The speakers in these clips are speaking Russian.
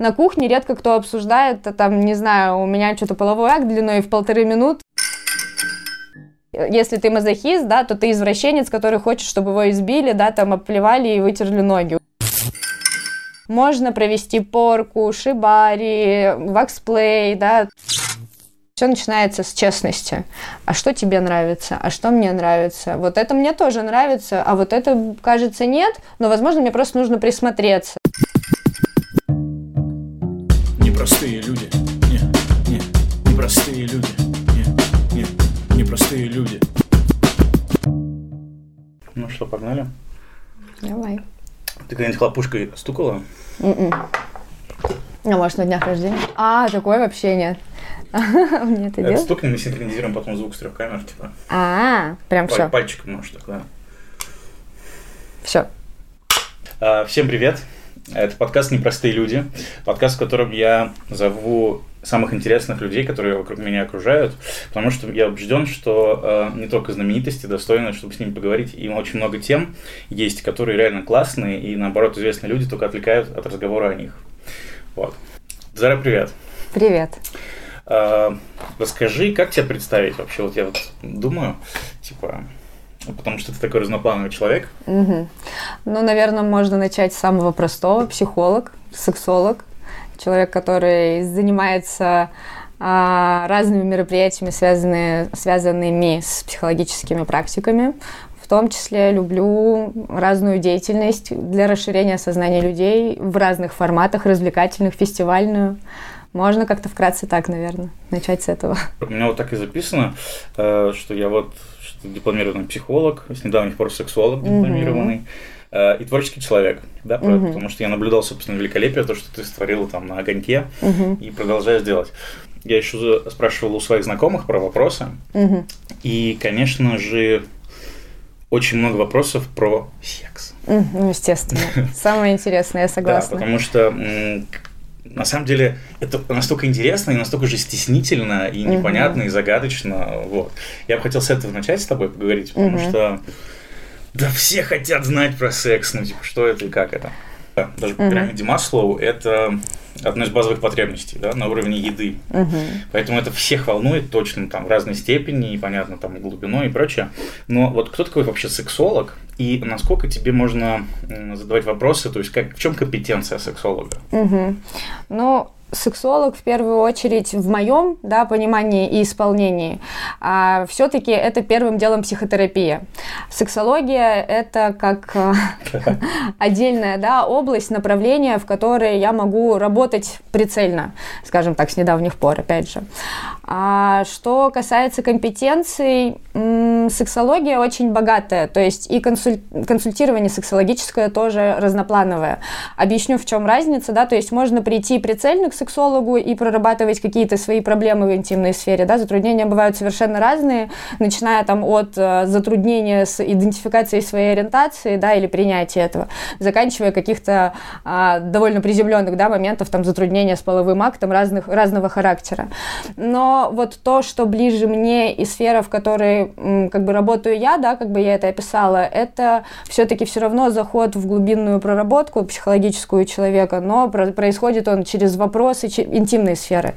На кухне редко кто обсуждает, а там, не знаю, у меня что-то половой акт длиной в полторы минуты. Если ты мазохист, да, то ты извращенец, который хочет, чтобы его избили, да, там оплевали и вытерли ноги. Можно провести порку, шибари, ваксплей, да. Все начинается с честности. А что тебе нравится? А что мне нравится? Вот это мне тоже нравится, а вот это, кажется, нет, но, возможно, мне просто нужно присмотреться. Непростые люди. Не, не, непростые люди. Не, не, непростые люди. Ну что, погнали? Давай. Ты когда-нибудь хлопушкой стукала? М-м. А может, на днях рождения? А, такое вообще нет. Мне это делать? стукнем, мы синхронизируем потом звук с трех камер, типа. А, прям все. Пальчиком можешь так, да. Все. А, Всем привет! Это подкаст «Непростые люди». Подкаст, в котором я зову самых интересных людей, которые вокруг меня окружают, потому что я убежден, что э, не только знаменитости достойны, чтобы с ними поговорить, и очень много тем есть, которые реально классные, и наоборот, известные люди только отвлекают от разговора о них. Вот. Зара, привет! Привет. А, Расскажи, как тебя представить вообще? Вот я вот думаю, типа, потому что ты такой разноплановый человек. Мгм. Ну, наверное, можно начать с самого простого. Психолог, сексолог, человек, который занимается а, разными мероприятиями, связанные, связанными с психологическими практиками. В том числе люблю разную деятельность для расширения сознания людей в разных форматах, развлекательных, фестивальную. Можно как-то вкратце так, наверное, начать с этого. У меня вот так и записано, э, что я вот дипломированный психолог, с недавних пор сексолог дипломированный. э, И творческий человек, да, про- Мгм. потому что я наблюдал, собственно, великолепие, то, что ты створила там на огоньке, Мгм. и продолжаешь делать. Я еще спрашивал у своих знакомых про вопросы, Мгм. и, конечно же, очень много вопросов про секс. Ну, естественно. Самое интересное, я согласна. Да, потому что на самом деле это настолько интересно и настолько же стеснительно и Мгм. непонятно и загадочно. Вот. Я бы хотел с этого начать с тобой поговорить, потому Мгм. что да все хотят знать про секс, ну типа что это и как это. Да, Даже по пирамиде Маслоу это одна из базовых потребностей, да, на уровне еды. Мгм. Поэтому это всех волнует точно там в разной степени, и понятно, там глубиной и прочее. Но вот кто такой вообще сексолог? И насколько тебе можно задавать вопросы, то есть как, в чем компетенция сексолога? Мгм. Ну, сексолог в первую очередь в моем да, понимании и исполнении, а все-таки это первым делом психотерапия. Сексология это как а, отдельная да, область, направление, в которой я могу работать прицельно, скажем так, с недавних пор, опять же. А что касается компетенций, сексология очень богатая, то есть и консуль- консультирование сексологическое тоже разноплановое. Объясню, в чем разница, да, то есть можно прийти прицельно к сексологу и прорабатывать какие-то свои проблемы в интимной сфере, да, затруднения бывают совершенно разные, начиная там от э, затруднения с идентификацией своей ориентации, да, или принятия этого, заканчивая каких-то а, довольно приземленных, да, моментов, там, затруднения с половым актом разных, разного характера. Но вот то, что ближе мне и сфера, в которой как бы работаю я, да, как бы я это описала, это все-таки все равно заход в глубинную проработку психологическую человека, но про- происходит он через вопросы интимной сферы.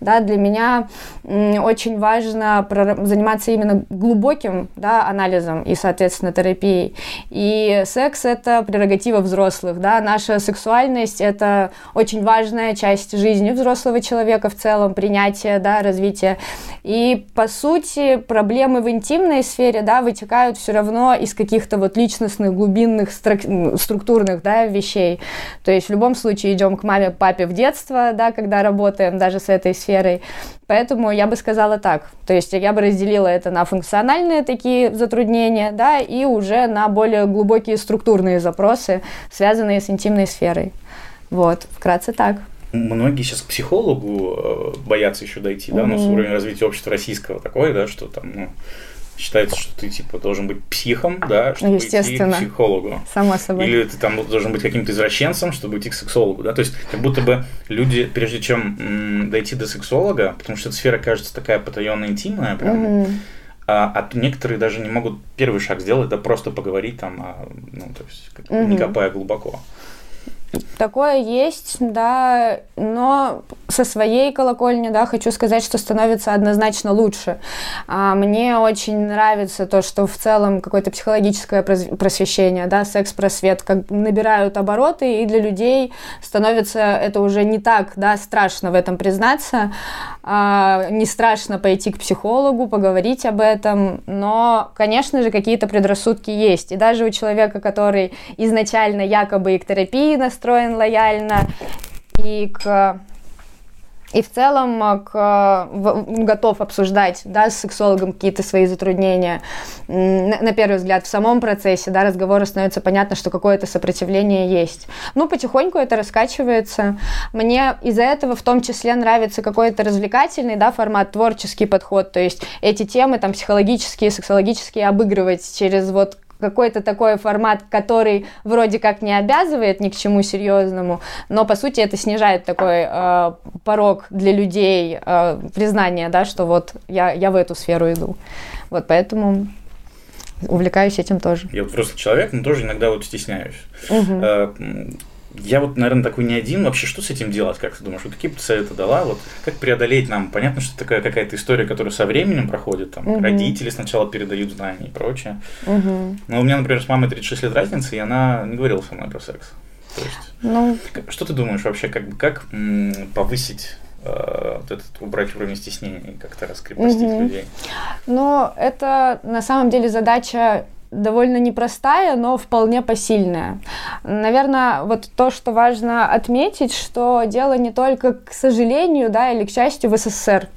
Да, для меня очень важно заниматься именно глубоким да, анализом и, соответственно, терапией. И секс – это прерогатива взрослых. Да? Наша сексуальность – это очень важная часть жизни взрослого человека в целом, принятие, да, развитие. И, по сути, проблемы в интимной сфере да, вытекают все равно из каких-то вот личностных, глубинных, структурных да, вещей. То есть в любом случае идем к маме, папе в детство, да, когда работаем даже с этой сферой. Поэтому я бы сказала так. То есть я бы разделила это на функциональные такие затруднения, да, и уже на более глубокие структурные запросы, связанные с интимной сферой. Вот, вкратце так. Многие сейчас к психологу э, боятся еще дойти, да, но с уровня развития общества российского такое, да, что там, ну, считается, что ты, типа, должен быть психом, да, чтобы идти к психологу. Само собой. Или ты там должен быть каким-то извращенцем, чтобы идти к сексологу, да? То есть, как будто бы люди, прежде чем м, дойти до сексолога, потому что эта сфера кажется такая потаенная, интимная, прям, Мгм. а, а то некоторые даже не могут первый шаг сделать, да просто поговорить там, а, ну, то есть, как- Мгм. не копая глубоко. Такое есть, да, но со своей колокольни, да, хочу сказать, что становится однозначно лучше. А, мне очень нравится то, что в целом какое-то психологическое просвещение, да, секс-просвет, как набирают обороты, и для людей становится это уже не так, да, страшно в этом признаться, а, не страшно пойти к психологу, поговорить об этом, но, конечно же, какие-то предрассудки есть. И даже у человека, который изначально якобы и к терапии настроен лояльно, и к и в целом э, к, в, готов обсуждать да, с сексологом какие-то свои затруднения. На, на первый взгляд, в самом процессе да, разговора становится понятно, что какое-то сопротивление есть. Ну, потихоньку это раскачивается. Мне из-за этого в том числе нравится какой-то развлекательный да, формат, творческий подход. То есть эти темы там психологические, сексологические обыгрывать через вот какой-то такой формат, который вроде как не обязывает ни к чему серьезному, но по сути это снижает такой э, порог для людей э, признания, да, что вот я, я в эту сферу иду. Вот поэтому увлекаюсь этим тоже. Я вот взрослый человек, но тоже иногда вот стесняюсь. Угу я вот, наверное, такой не один. Вообще, что с этим делать, как ты думаешь? Вот какие бы ты советы дала? Вот как преодолеть нам? Понятно, что такая какая-то история, которая со временем проходит. Там угу. родители сначала передают знания и прочее. Угу. Но у меня, например, с мамой 36 лет разницы, и она не говорила со мной про секс. То есть, ну... что ты думаешь вообще, как, как м, повысить э, вот этот, убрать уровень стеснения и как-то раскрепостить угу. людей? Ну, это на самом деле задача довольно непростая, но вполне посильная. Наверное, вот то, что важно отметить, что дело не только, к сожалению, да, или к счастью, в СССР,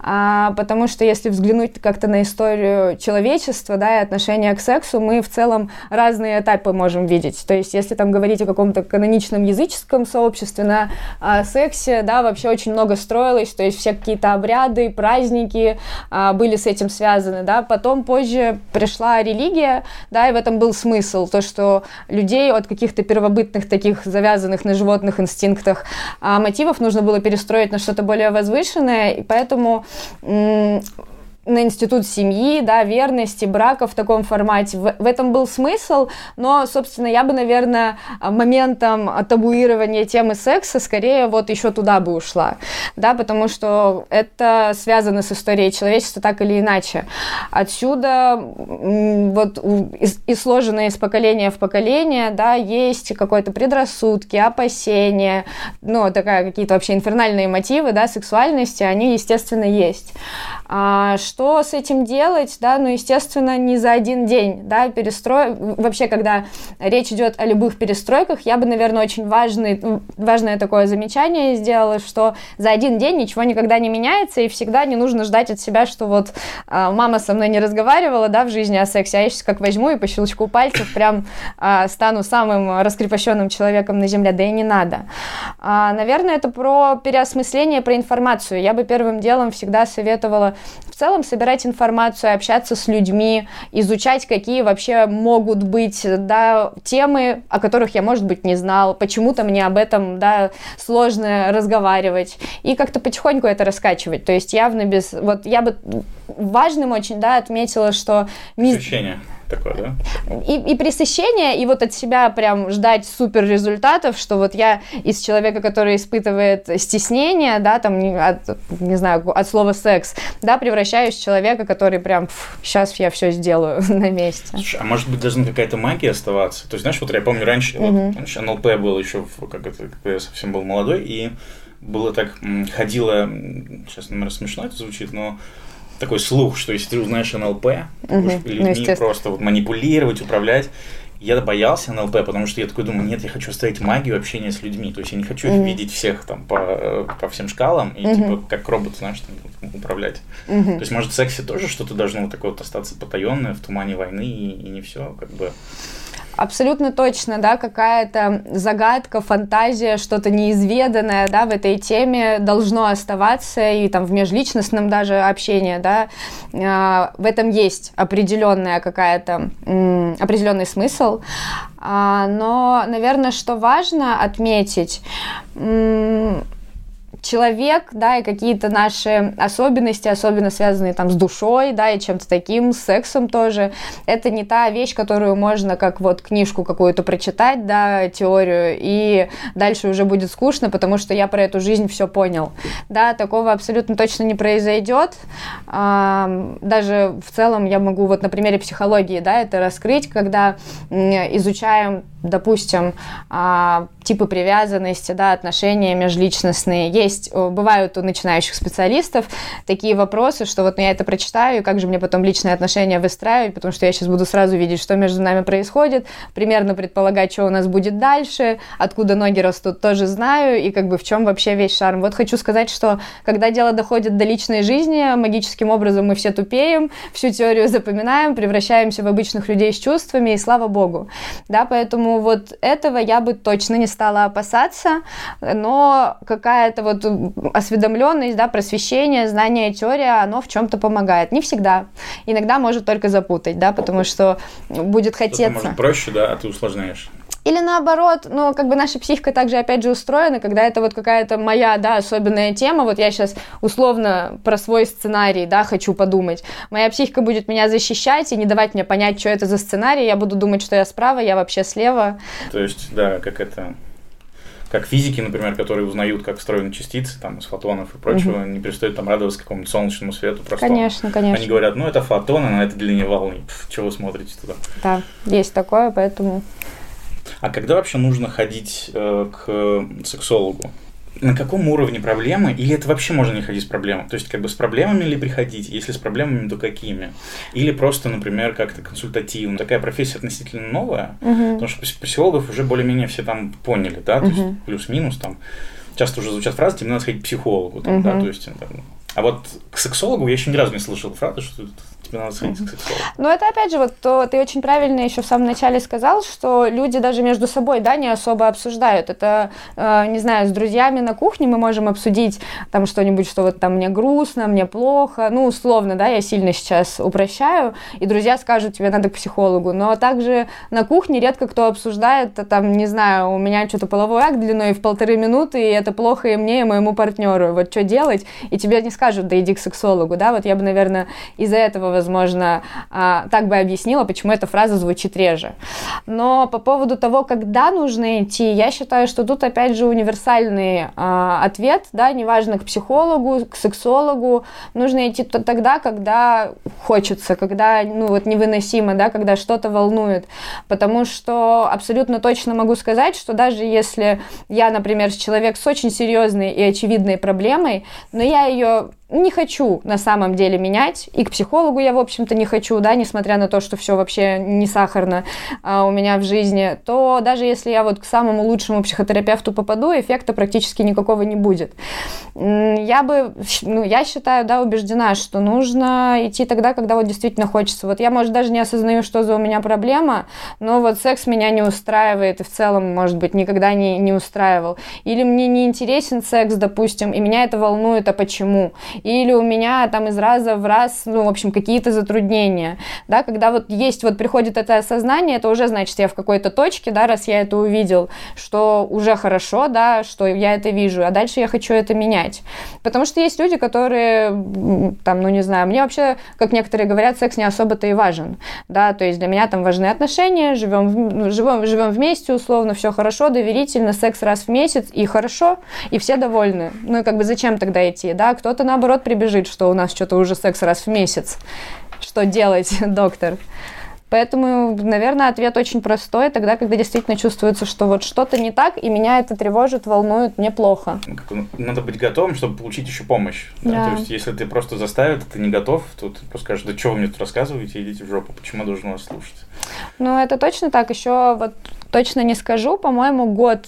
а, потому что если взглянуть как-то на историю человечества, да, и отношения к сексу, мы в целом разные этапы можем видеть. То есть, если там говорить о каком-то каноничном языческом сообществе на а, сексе, да, вообще очень много строилось, то есть все какие-то обряды, праздники а, были с этим связаны, да. Потом позже пришла религия, история, да, и в этом был смысл, то, что людей от каких-то первобытных таких завязанных на животных инстинктах а мотивов нужно было перестроить на что-то более возвышенное, и поэтому на институт семьи, да, верности, брака в таком формате. В, в этом был смысл, но, собственно, я бы, наверное, моментом табуирования темы секса скорее вот еще туда бы ушла, да, потому что это связано с историей человечества так или иначе. Отсюда вот и, сложено из поколения в поколение, да, есть какой-то предрассудки, опасения, ну, такая какие-то вообще инфернальные мотивы, да, сексуальности, они, естественно, есть. А, что с этим делать? Да, ну, естественно, не за один день, да, перестрой... Вообще, когда речь идет о любых перестройках, я бы, наверное, очень важный, важное такое замечание сделала, что за один день ничего никогда не меняется, и всегда не нужно ждать от себя, что вот а, мама со мной не разговаривала, да, в жизни о сексе, а я сейчас как возьму и по щелчку пальцев прям а, стану самым раскрепощенным человеком на земле, да и не надо. А, наверное, это про переосмысление, про информацию. Я бы первым делом всегда советовала в целом собирать информацию, общаться с людьми, изучать, какие вообще могут быть да, темы, о которых я, может быть, не знал, почему-то мне об этом да, сложно разговаривать, и как-то потихоньку это раскачивать. То есть явно без... Вот я бы важным очень да, отметила, что... Ощущение такое, да? И, и пресыщение, и вот от себя прям ждать супер результатов, что вот я из человека, который испытывает стеснение, да, там, от, не знаю, от слова секс, да, превращаюсь в человека, который прям, сейчас я все сделаю на месте. Слушай, а может быть должна какая-то магия оставаться? То есть, знаешь, вот я помню раньше, угу. вот, раньше НЛП был еще, как это, когда я совсем был молодой, и было так, ходило, сейчас, наверное, смешно это звучит, но такой слух, что если ты узнаешь НЛП, угу. людьми ну, просто вот манипулировать, управлять. Я боялся НЛП, потому что я такой думаю, нет, я хочу оставить магию общения с людьми. То есть я не хочу mm видеть всех там по, по всем шкалам и mm типа как робот, знаешь, там, управлять. mm То есть, может, в сексе тоже что-то должно вот такое вот остаться потаенное в тумане войны и, и не все, как бы абсолютно точно, да, какая-то загадка, фантазия, что-то неизведанное, да, в этой теме должно оставаться, и там в межличностном даже общении, да, э, в этом есть определенная какая-то, определенный смысл, э, но, наверное, что важно отметить, человек, да, и какие-то наши особенности, особенно связанные там с душой, да, и чем-то таким, с сексом тоже, это не та вещь, которую можно как вот книжку какую-то прочитать, да, теорию, и дальше уже будет скучно, потому что я про эту жизнь все понял. Да, такого абсолютно точно не произойдет. Даже в целом я могу вот на примере психологии, да, это раскрыть, когда изучаем допустим, а, типы привязанности, да, отношения межличностные. Есть, бывают у начинающих специалистов такие вопросы, что вот ну, я это прочитаю, и как же мне потом личные отношения выстраивать, потому что я сейчас буду сразу видеть, что между нами происходит, примерно предполагать, что у нас будет дальше, откуда ноги растут, тоже знаю, и как бы в чем вообще весь шарм. Вот хочу сказать, что когда дело доходит до личной жизни, магическим образом мы все тупеем, всю теорию запоминаем, превращаемся в обычных людей с чувствами, и слава богу. Да, Поэтому вот этого я бы точно не стала опасаться, но какая-то вот осведомленность, да, просвещение, знание, теория, оно в чем-то помогает. Не всегда. Иногда может только запутать, да, потому что будет хотеться. Может проще, да, а ты усложняешь. Или наоборот, ну, как бы наша психика также, опять же, устроена, когда это вот какая-то моя, да, особенная тема, вот я сейчас условно про свой сценарий, да, хочу подумать. Моя психика будет меня защищать и не давать мне понять, что это за сценарий, я буду думать, что я справа, я вообще слева. То есть, да, как это как физики, например, которые узнают, как устроены частицы там, из фотонов и прочего, угу. не перестают там радоваться какому-то солнечному свету просто. Конечно, конечно. Они говорят, ну это фотоны на этой длине волны, Пф, чего вы смотрите туда? Да, есть такое, поэтому а когда вообще нужно ходить э, к сексологу? На каком уровне проблемы? Или это вообще можно не ходить с проблемой? То есть, как бы с проблемами ли приходить? Если с проблемами, то какими? Или просто, например, как-то консультативно? Такая профессия относительно новая, угу. потому что психологов уже более-менее все там поняли, да, то угу. есть плюс-минус там. Часто уже звучат фразы, тебе надо сходить к психологу, там, угу. да, то есть там, а вот к сексологу я еще ни разу не слышал фразы, что тебе надо сходить к сексологу. Ну, это опять же, вот то, ты очень правильно еще в самом начале сказал, что люди даже между собой, да, не особо обсуждают. Это, э, не знаю, с друзьями на кухне мы можем обсудить там что-нибудь, что вот там мне грустно, мне плохо, ну, условно, да, я сильно сейчас упрощаю, и друзья скажут, тебе надо к психологу. Но также на кухне редко кто обсуждает, там, не знаю, у меня что-то половой акт длиной в полторы минуты, и это плохо и мне, и моему партнеру. Вот что делать? И тебе не скажут, да иди к сексологу, да, вот я бы, наверное, из-за этого возможно, а, так бы объяснила, почему эта фраза звучит реже. Но по поводу того, когда нужно идти, я считаю, что тут опять же универсальный а, ответ, да, неважно к психологу, к сексологу, нужно идти тогда, когда хочется, когда, ну вот невыносимо, да, когда что-то волнует, потому что абсолютно точно могу сказать, что даже если я, например, человек с очень серьезной и очевидной проблемой, но я ее не хочу на самом деле менять, и к психологу я, в общем-то, не хочу, да, несмотря на то, что все вообще не сахарно а, у меня в жизни, то даже если я вот к самому лучшему психотерапевту попаду, эффекта практически никакого не будет. Я бы, ну, я считаю, да, убеждена, что нужно идти тогда, когда вот действительно хочется. Вот я, может, даже не осознаю, что за у меня проблема, но вот секс меня не устраивает, и в целом, может быть, никогда не, не устраивал. Или мне не интересен секс, допустим, и меня это волнует, а почему? Или у меня там из раза в раз, ну, в общем, какие-то затруднения, да, когда вот есть, вот приходит это осознание, это уже значит, я в какой-то точке, да, раз я это увидел, что уже хорошо, да, что я это вижу, а дальше я хочу это менять. Потому что есть люди, которые, там, ну, не знаю, мне вообще, как некоторые говорят, секс не особо-то и важен, да, то есть для меня там важны отношения, живем, живем, живем вместе, условно, все хорошо, доверительно, секс раз в месяц, и хорошо, и все довольны. Ну, и как бы зачем тогда идти, да, кто-то, наоборот, наоборот прибежит, что у нас что-то уже секс раз в месяц. Что делать, доктор? Поэтому, наверное, ответ очень простой, тогда, когда действительно чувствуется, что вот что-то не так, и меня это тревожит, волнует, мне плохо. Надо быть готовым, чтобы получить еще помощь. Да? Да. То есть, если ты просто заставит, ты не готов, то ты просто скажешь, да что вы мне тут рассказываете, идите в жопу, почему я должен вас слушать? Ну, это точно так. Еще вот точно не скажу, по-моему, год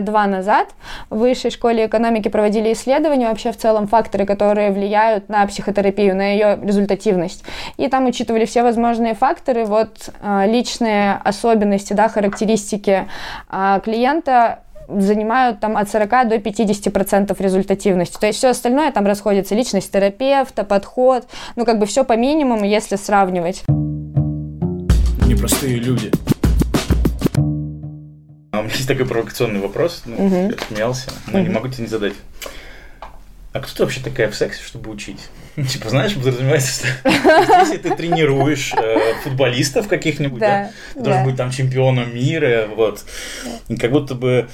два назад в Высшей школе экономики проводили исследования вообще в целом факторы, которые влияют на психотерапию, на ее результативность. И там учитывали все возможные факторы, вот а, личные особенности, да, характеристики а, клиента занимают там от 40 до 50 процентов результативности. То есть все остальное там расходится, личность терапевта, подход, ну как бы все по минимуму, если сравнивать. Непростые люди. У меня есть такой провокационный вопрос. Ну, угу. Я смеялся, но угу. не могу тебе не задать. А кто ты вообще такая в сексе, чтобы учить? Типа, знаешь, подразумевается, что если ты тренируешь э, футболистов каких-нибудь, да, да, должен быть там чемпионом мира, вот. И как будто бы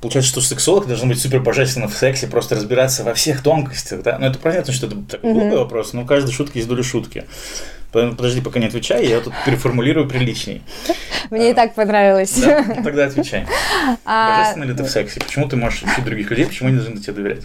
получается, что сексолог должен быть супер божественно в сексе, просто разбираться во всех тонкостях, да? Ну, это понятно, что это такой глупый mm-hmm. вопрос, но у каждой шутки есть доля шутки. Подожди, пока не отвечай, я тут переформулирую приличней. Мне и так понравилось. Да, ну тогда отвечай. А, Божественно ли ты в сексе? Почему ты можешь учить других людей? Почему они должны тебе доверять?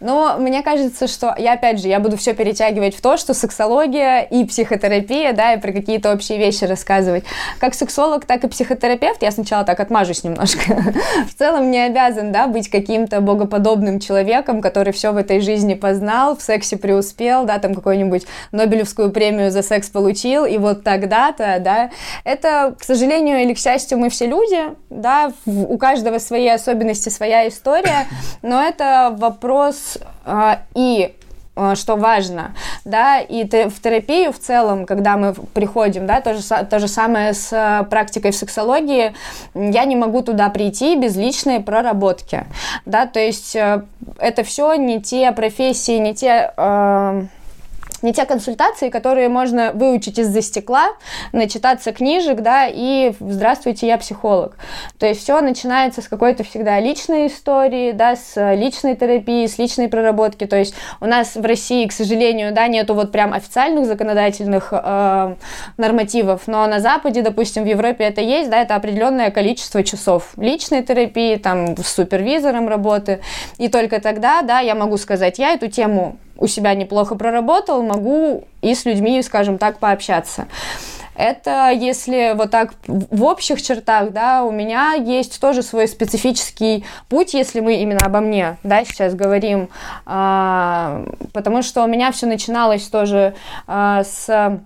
Ну, мне кажется, что я, опять же, я буду все перетягивать в то, что сексология и психотерапия, да, и про какие-то общие вещи рассказывать. Как сексолог, так и психотерапевт, я сначала так отмажусь немножко, в целом не обязан, да, быть каким-то богоподобным человеком, который все в этой жизни познал, в сексе преуспел, да, там какую-нибудь Нобелевскую премию за секс получил, и вот тогда-то, да, это, к сожалению или к счастью, мы все люди, да, у каждого свои особенности, своя история, но это вопрос э, и а, что важно, да, и в терапию в целом, когда мы приходим, да, то же, то же самое с а, практикой в сексологии, я не могу туда прийти без личной проработки, да, то есть э, это все не те профессии, не те... Э, не те консультации, которые можно выучить из-за стекла, начитаться книжек, да, и здравствуйте, я психолог. То есть все начинается с какой-то всегда личной истории, да, с личной терапии, с личной проработки. То есть у нас в России, к сожалению, да, нету вот прям официальных законодательных э, нормативов, но на Западе, допустим, в Европе это есть, да, это определенное количество часов личной терапии, там, с супервизором работы, и только тогда, да, я могу сказать, я эту тему у себя неплохо проработал, могу и с людьми, скажем так, пообщаться. Это если вот так в общих чертах, да, у меня есть тоже свой специфический путь, если мы именно обо мне, да, сейчас говорим, а, потому что у меня все начиналось тоже а, с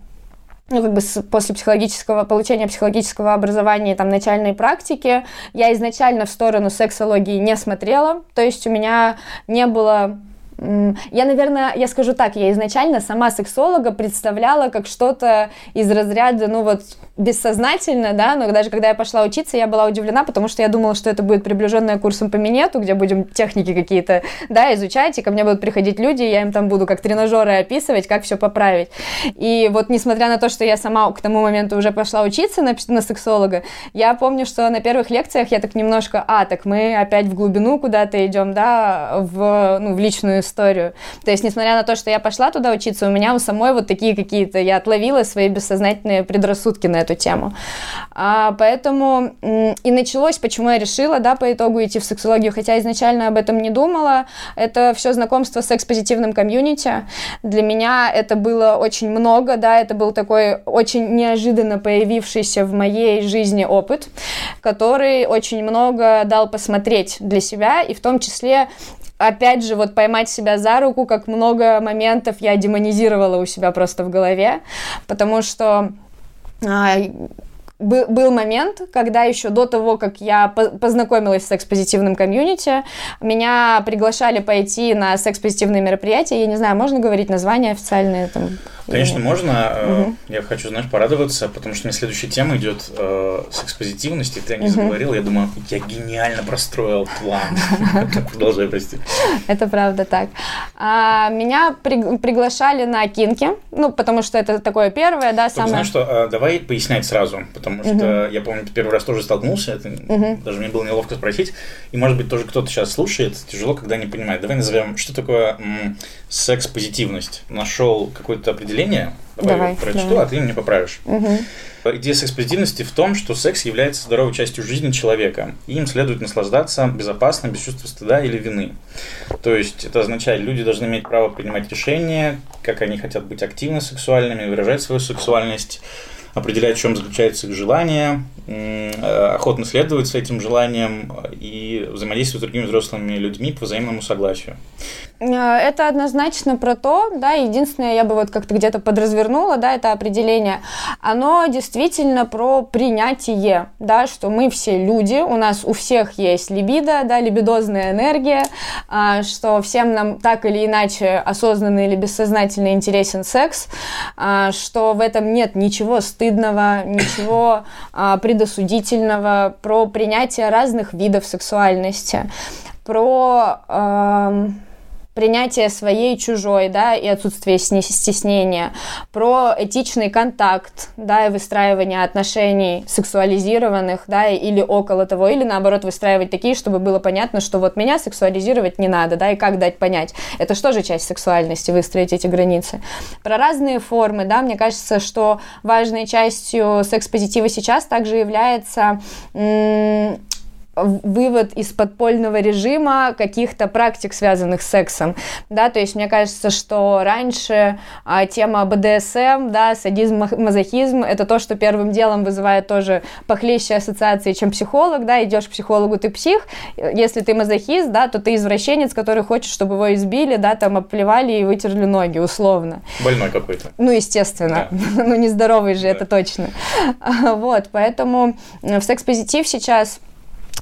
ну, как бы с, после психологического, получения психологического образования, там, начальной практики, я изначально в сторону сексологии не смотрела, то есть у меня не было я, наверное, я скажу так, я изначально сама сексолога представляла как что-то из разряда, ну вот, бессознательно, да, но даже когда я пошла учиться, я была удивлена, потому что я думала, что это будет приближенная курсом по минету, где будем техники какие-то, да, изучать, и ко мне будут приходить люди, и я им там буду как тренажеры описывать, как все поправить. И вот несмотря на то, что я сама к тому моменту уже пошла учиться на, на сексолога, я помню, что на первых лекциях я так немножко, а, так мы опять в глубину куда-то идем, да, в, ну, в личную историю. То есть, несмотря на то, что я пошла туда учиться, у меня у самой вот такие какие-то, я отловила свои бессознательные предрассудки на эту тему. А, поэтому и началось, почему я решила, да, по итогу идти в сексологию, хотя изначально об этом не думала. Это все знакомство с секс-позитивным комьюнити. Для меня это было очень много, да, это был такой очень неожиданно появившийся в моей жизни опыт, который очень много дал посмотреть для себя, и в том числе опять же, вот поймать себя за руку, как много моментов я демонизировала у себя просто в голове, потому что а, был, момент, когда еще до того, как я познакомилась с секс-позитивным комьюнити, меня приглашали пойти на секс-позитивные мероприятия. Я не знаю, можно говорить название официальное там? Конечно, можно. Угу. Я хочу, знаешь, порадоваться, потому что у меня следующая тема идет э, секс-позитивность, и ты не угу. заговорил. Я думаю, я гениально простроил план. Продолжай, прости. Это правда так. А, меня приглашали на кинки, ну, потому что это такое первое, да, самое... Знаешь что, а, давай пояснять сразу, потому что я помню, первый раз тоже столкнулся, даже мне было неловко спросить, и, может быть, тоже кто-то сейчас слушает, тяжело, когда не понимает. Давай назовем, что такое секс-позитивность. Нашел какое-то определение, давай, давай прочту, давай. а ты мне поправишь. Угу. Идея секс-позитивности в том, что секс является здоровой частью жизни человека, и им следует наслаждаться безопасно, без чувства стыда или вины. То есть это означает, люди должны иметь право принимать решения, как они хотят быть активно сексуальными, выражать свою сексуальность, определять, в чем заключается их желание, охотно следовать с этим желанием и взаимодействовать с другими взрослыми людьми по взаимному согласию. Э, это однозначно про то, да, единственное, я бы вот как-то где-то подразвернула, да, это определение, оно действительно про принятие, да, что мы все люди, у нас у всех есть либидо, да, либидозная энергия, а, что всем нам так или иначе осознанно или бессознательно интересен секс, а, что в этом нет ничего стыдного, ничего а, предосудительного, про принятие разных видов сексуальности, про принятие своей чужой, да, и отсутствие стеснения, про этичный контакт, да, и выстраивание отношений сексуализированных, да, или около того, или наоборот выстраивать такие, чтобы было понятно, что вот меня сексуализировать не надо, да, и как дать понять. Это что же часть сексуальности, выстроить эти границы. Про разные формы, да, мне кажется, что важной частью секс-позитива сейчас также является вывод из подпольного режима каких-то практик, связанных с сексом, да, то есть мне кажется, что раньше а, тема БДСМ, да, садизм, мазохизм, это то, что первым делом вызывает тоже похлеще ассоциации, чем психолог, да, идешь к психологу, ты псих, если ты мазохист, да, то ты извращенец, который хочет, чтобы его избили, да, там оплевали и вытерли ноги, условно. Больной какой-то. Ну, естественно, да. ну, нездоровый же, да. это точно. Вот, поэтому в секс-позитив сейчас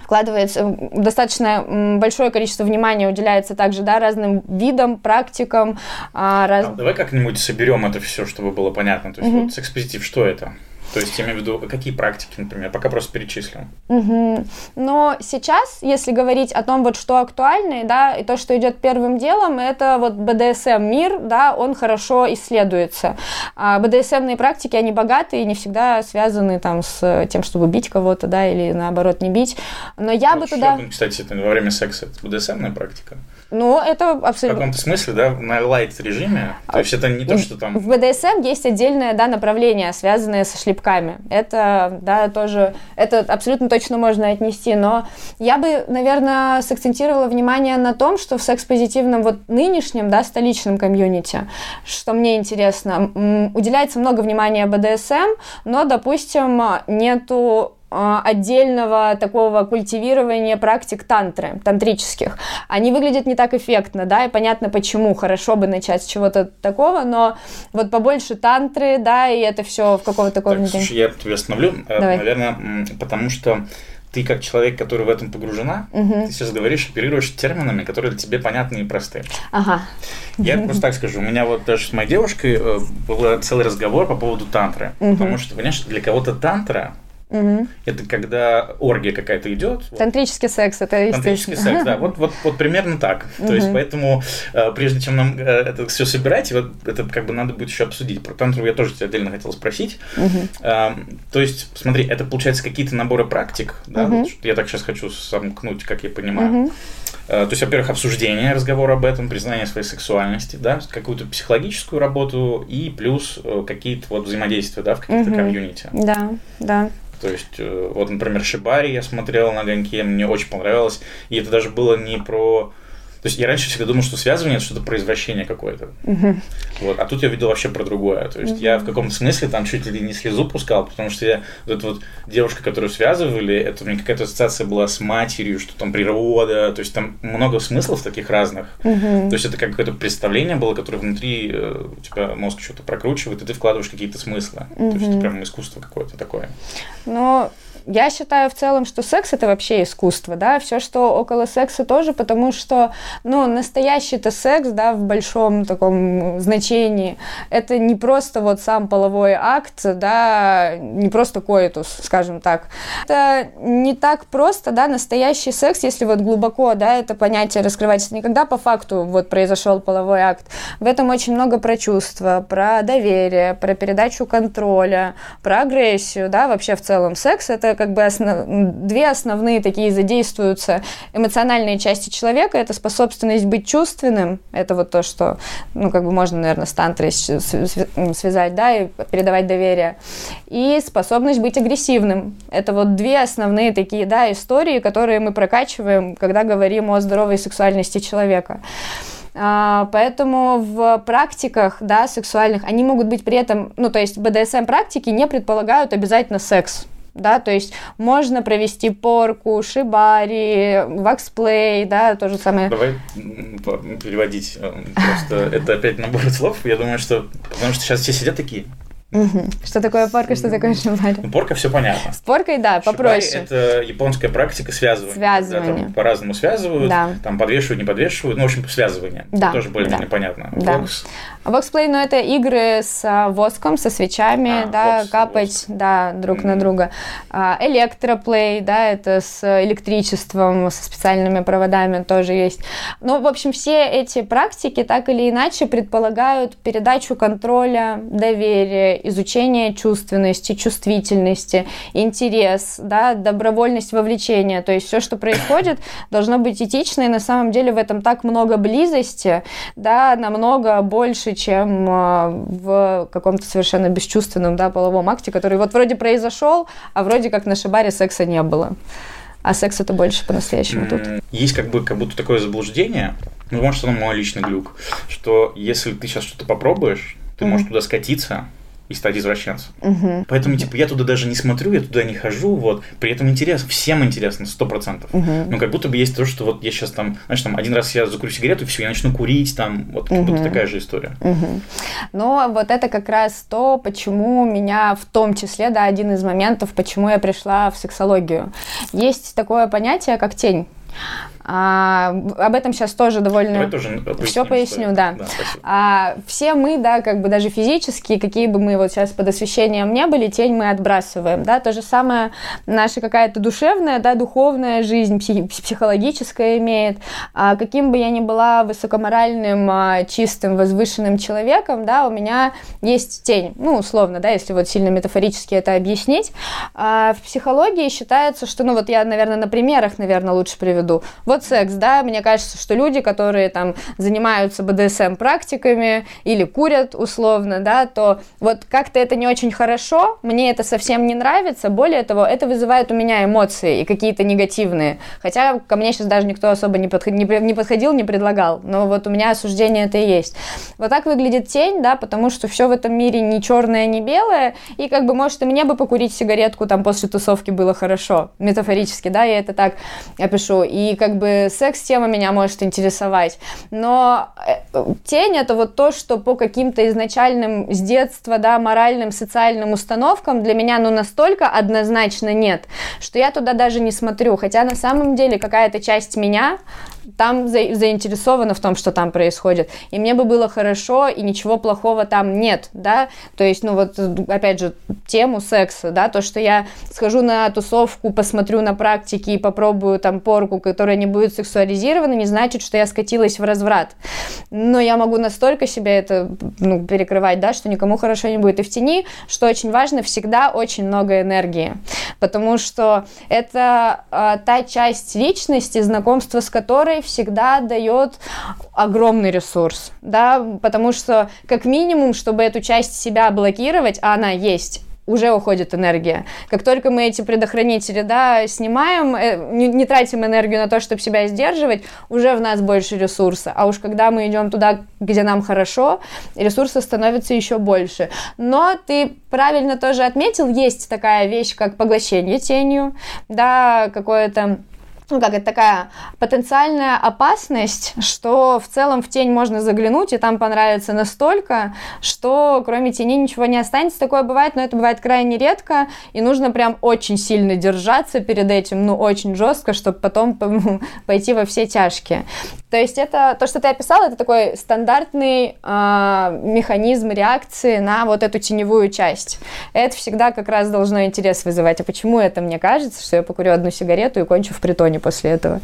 вкладывается достаточно большое количество внимания уделяется также да, разным видам, практикам. А, раз... давай как-нибудь соберем это все, чтобы было понятно. То есть угу. вот секс-позитив, что это? То есть, я имею в виду, какие практики, например, пока просто перечислим. Угу. Но сейчас, если говорить о том, вот что актуально, да, и то, что идет первым делом, это вот БДСМ мир, да, он хорошо исследуется. А БДСМные практики, они богатые, не всегда связаны там с тем, чтобы бить кого-то, да, или наоборот не бить. Но я вот бы туда... Кстати, это во время секса это БДСМная практика? Ну, это абсолютно... В каком-то смысле, да, на лайт-режиме? То есть это не то, что там... В БДСМ есть отдельное, да, направление, связанное со шлепками. Это, да, тоже... Это абсолютно точно можно отнести, но я бы, наверное, сакцентировала внимание на том, что в секс-позитивном вот нынешнем, да, столичном комьюнити, что мне интересно, уделяется много внимания БДСМ, но, допустим, нету отдельного такого культивирования практик тантры, тантрических. Они выглядят не так эффектно, да, и понятно почему. Хорошо бы начать с чего-то такого, но вот побольше тантры, да, и это все в какого-то такого... Так, слушай, я тебя остановлю. Э, Давай. Наверное, потому что ты как человек, который в этом погружена, угу. ты сейчас говоришь, оперируешь терминами, которые для тебя понятны и просты. Ага. Я просто так скажу, у меня вот даже с моей девушкой э, был целый разговор по поводу тантры, угу. потому что, понимаешь, для кого-то тантра Угу. Это когда оргия какая-то идет. Тантрический вот. секс, это Тантрический секс, да. Вот, вот, вот примерно так. Угу. То есть, поэтому, э, прежде чем нам э, это все собирать, вот это как бы надо будет еще обсудить. Про тантру я тоже тебя отдельно хотел спросить. Угу. То есть, смотри, это получается какие-то наборы практик, да? Угу. Вот, я так сейчас хочу сомкнуть, как я понимаю. Угу. То есть, во-первых, обсуждение, разговор об этом, признание своей сексуальности, да, какую-то психологическую работу и плюс какие-то вот взаимодействия, да, в каких-то угу. комьюнити. Да, да. То есть, э, вот, например, Шибари я смотрел на огоньке, мне очень понравилось. И это даже было не про то есть я раньше всегда думал, что связывание это что-то про извращение какое-то. Угу. Вот. А тут я видел вообще про другое. То есть угу. я в каком-то смысле там чуть ли не слезу пускал, потому что я вот эта вот девушка, которую связывали, это у меня какая-то ассоциация была с матерью, что там природа, то есть там много смыслов таких разных. Угу. То есть это как какое-то представление было, которое внутри э, у тебя мозг что-то прокручивает, и ты вкладываешь какие-то смыслы. Угу. То есть это прям искусство какое-то такое. Но я считаю в целом, что секс это вообще искусство, да, все, что около секса тоже, потому что, ну, настоящий-то секс, да, в большом таком значении, это не просто вот сам половой акт, да, не просто коитус, скажем так. Это не так просто, да, настоящий секс, если вот глубоко, да, это понятие раскрывать, никогда по факту вот произошел половой акт. В этом очень много про чувства, про доверие, про передачу контроля, про агрессию, да, вообще в целом секс это как бы основ... две основные такие задействуются эмоциональные части человека. Это способность быть чувственным, это вот то, что, ну, как бы можно, наверное, с тантрой связать, да, и передавать доверие. И способность быть агрессивным. Это вот две основные такие, да, истории, которые мы прокачиваем, когда говорим о здоровой сексуальности человека. А, поэтому в практиках, да, сексуальных, они могут быть при этом, ну, то есть БДСМ практики не предполагают обязательно секс да, то есть можно провести порку, шибари, wax play, да, то же самое. Давай переводить. Э, просто это опять набор слов. Я думаю, что... Потому что сейчас все сидят такие, Угу. Что такое порка, что такое шибари? Ну, порка все понятно. С поркой, да, попроще. это японская практика связывания. Связывание. Да, по-разному связывают, да. там подвешивают, не подвешивают, ну, в общем, связывание. Да. Это тоже более-менее да. понятно. Да. Вокс. Wax play, ну, это игры с а, воском, со свечами, а, да, вокс, капать, воск. да, друг mm. на друга. А, электроплей, да, это с электричеством, со специальными проводами тоже есть. Ну, в общем, все эти практики так или иначе предполагают передачу контроля, доверия, изучение чувственности, чувствительности, интерес, да, добровольность вовлечения. То есть все, что происходит, должно быть этично, и на самом деле в этом так много близости, да, намного больше, чем а, в каком-то совершенно бесчувственном, да, половом акте, который вот вроде произошел, а вроде как на шибаре секса не было. А секс это больше по-настоящему тут. Есть как бы как будто такое заблуждение, ну, может, это мой личный глюк, что если ты сейчас что-то попробуешь, ты mm-hmm. можешь туда скатиться, и стать извращенцем. Угу. Поэтому, типа, я туда даже не смотрю, я туда не хожу, вот. При этом интересно, всем интересно, сто процентов. Угу. Но как будто бы есть то, что вот я сейчас там, знаешь, там один раз я закурю сигарету, все, я начну курить, там, вот как угу. будто такая же история. Угу. Но вот это как раз то, почему меня в том числе, да, один из моментов, почему я пришла в сексологию. Есть такое понятие, как тень. А, об этом сейчас тоже довольно... тоже Все поясню, да. да а, все мы, да, как бы даже физически, какие бы мы вот сейчас под освещением не были, тень мы отбрасываем, да, то же самое наша какая-то душевная, да, духовная жизнь, психологическая имеет. А, каким бы я ни была высокоморальным, а, чистым, возвышенным человеком, да, у меня есть тень, ну, условно, да, если вот сильно метафорически это объяснить. А, в психологии считается, что, ну, вот я, наверное, на примерах, наверное, лучше приведу вот секс, да, мне кажется, что люди, которые там занимаются БДСМ-практиками или курят условно, да, то вот как-то это не очень хорошо, мне это совсем не нравится, более того, это вызывает у меня эмоции и какие-то негативные, хотя ко мне сейчас даже никто особо не, подход, не, не подходил, не предлагал, но вот у меня осуждение это и есть. Вот так выглядит тень, да, потому что все в этом мире не черное, не белое, и как бы, может, и мне бы покурить сигаретку там после тусовки было хорошо, метафорически, да, я это так опишу, и как бы бы секс-тема меня может интересовать. Но э, тень это вот то, что по каким-то изначальным с детства, да, моральным, социальным установкам для меня, ну, настолько однозначно нет, что я туда даже не смотрю. Хотя на самом деле какая-то часть меня там за, заинтересована в том, что там происходит. И мне бы было хорошо, и ничего плохого там нет, да. То есть, ну вот, опять же, тему секса, да, то, что я схожу на тусовку, посмотрю на практики и попробую там порку, которая не будет сексуализирована, не значит, что я скатилась в разврат. Но я могу настолько себя это ну, перекрывать, да, что никому хорошо не будет. И в тени, что очень важно, всегда очень много энергии. Потому что это э, та часть личности, знакомство с которой всегда дает огромный ресурс, да, потому что как минимум, чтобы эту часть себя блокировать, а она есть, уже уходит энергия. Как только мы эти предохранители, да, снимаем, э, не, не тратим энергию на то, чтобы себя сдерживать, уже в нас больше ресурса. А уж когда мы идем туда, где нам хорошо, ресурса становится еще больше. Но ты правильно тоже отметил, есть такая вещь, как поглощение тенью, да, какое-то ну, как это такая потенциальная опасность, что в целом в тень можно заглянуть, и там понравится настолько, что кроме тени ничего не останется. Такое бывает, но это бывает крайне редко, и нужно прям очень сильно держаться перед этим, ну, очень жестко, чтобы потом пойти во все тяжкие. То есть это, то, что ты описал, это такой стандартный э, механизм реакции на вот эту теневую часть. Это всегда как раз должно интерес вызывать. А почему это мне кажется, что я покурю одну сигарету и кончу в притоне после этого.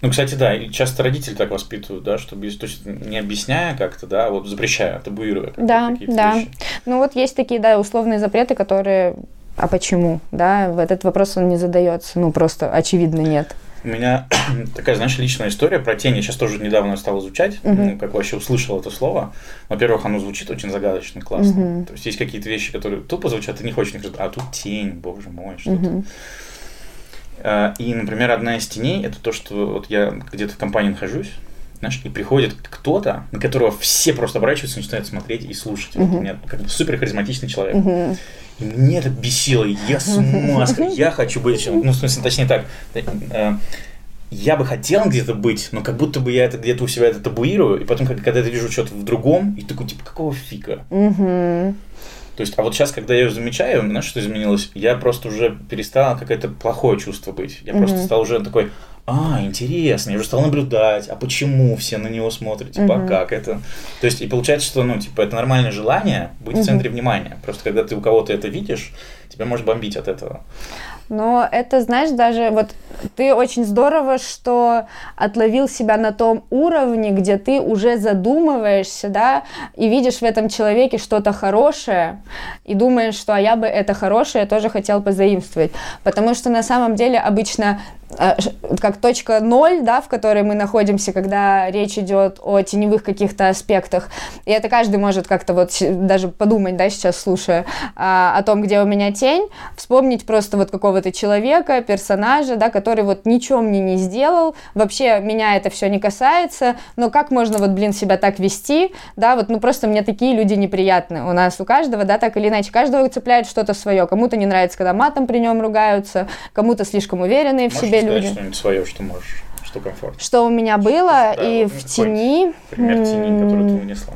Ну, кстати, да, и часто родители так воспитывают, да, чтобы то есть, не объясняя как-то, да, а вот запрещая, табуируя. Да, да. Вещи. Ну, вот есть такие, да, условные запреты, которые а почему, да, в этот вопрос он не задается, ну, просто очевидно нет. У меня такая, знаешь, личная история про тень. Я сейчас тоже недавно стал изучать, uh-huh. ну, как вообще услышал это слово. Во-первых, оно звучит очень загадочно, классно. Uh-huh. То есть есть какие-то вещи, которые тупо звучат, ты не хочешь, а тут тень, боже мой, что-то. Uh-huh. А, и, например, одна из теней это то, что вот я где-то в компании нахожусь, знаешь, и приходит кто-то, на которого все просто оборачиваются, начинают смотреть и слушать. Uh-huh. Вот у меня как бы супер харизматичный человек. Uh-huh. И мне это бесило, я с маской, я хочу быть, ну, в смысле, точнее так, э, я бы хотел где-то быть, но как будто бы я это где-то у себя это табуирую, и потом, когда я вижу что-то в другом, и такой, типа, какого фига? Угу. То есть, а вот сейчас, когда я ее замечаю, знаешь, что изменилось? Я просто уже перестал какое-то плохое чувство быть. Я mm просто стал уже такой, а, интересно, я уже стал наблюдать, а почему все на него смотрят, типа, mm-hmm. а как это? То есть, и получается, что, ну, типа, это нормальное желание быть mm-hmm. в центре внимания. Просто когда ты у кого-то это видишь, тебя может бомбить от этого. Но это, знаешь, даже вот ты очень здорово, что отловил себя на том уровне, где ты уже задумываешься, да, и видишь в этом человеке что-то хорошее, и думаешь, что а я бы это хорошее тоже хотел позаимствовать. Потому что на самом деле обычно как точка ноль, да, в которой мы находимся, когда речь идет о теневых каких-то аспектах. И это каждый может как-то вот даже подумать, да, сейчас слушая а, о том, где у меня тень, вспомнить просто вот какого какого-то человека, персонажа, да, который вот ничего мне не сделал, вообще меня это все не касается, но как можно вот, блин, себя так вести, да, вот, ну просто мне такие люди неприятны. У нас у каждого, да, так или иначе, каждого цепляет что-то свое. Кому-то не нравится, когда матом при нем ругаются, кому-то слишком уверенные в себе люди. что-нибудь свое, что можешь, что комфортно. Что у меня было да, и вот в тени. Пример тени, который ты унесла.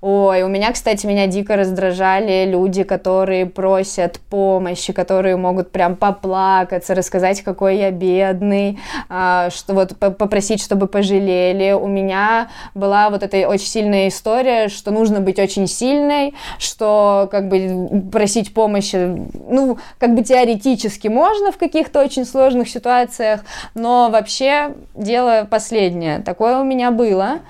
Ой, у меня, кстати, меня дико раздражали люди, которые просят помощи, которые могут прям поплакаться, рассказать, какой я бедный, а, что вот попросить, чтобы пожалели. У меня была вот эта очень сильная история, что нужно быть очень сильной, что как бы просить помощи, ну, как бы теоретически можно в каких-то очень сложных ситуациях, но вообще дело последнее. Такое у меня было.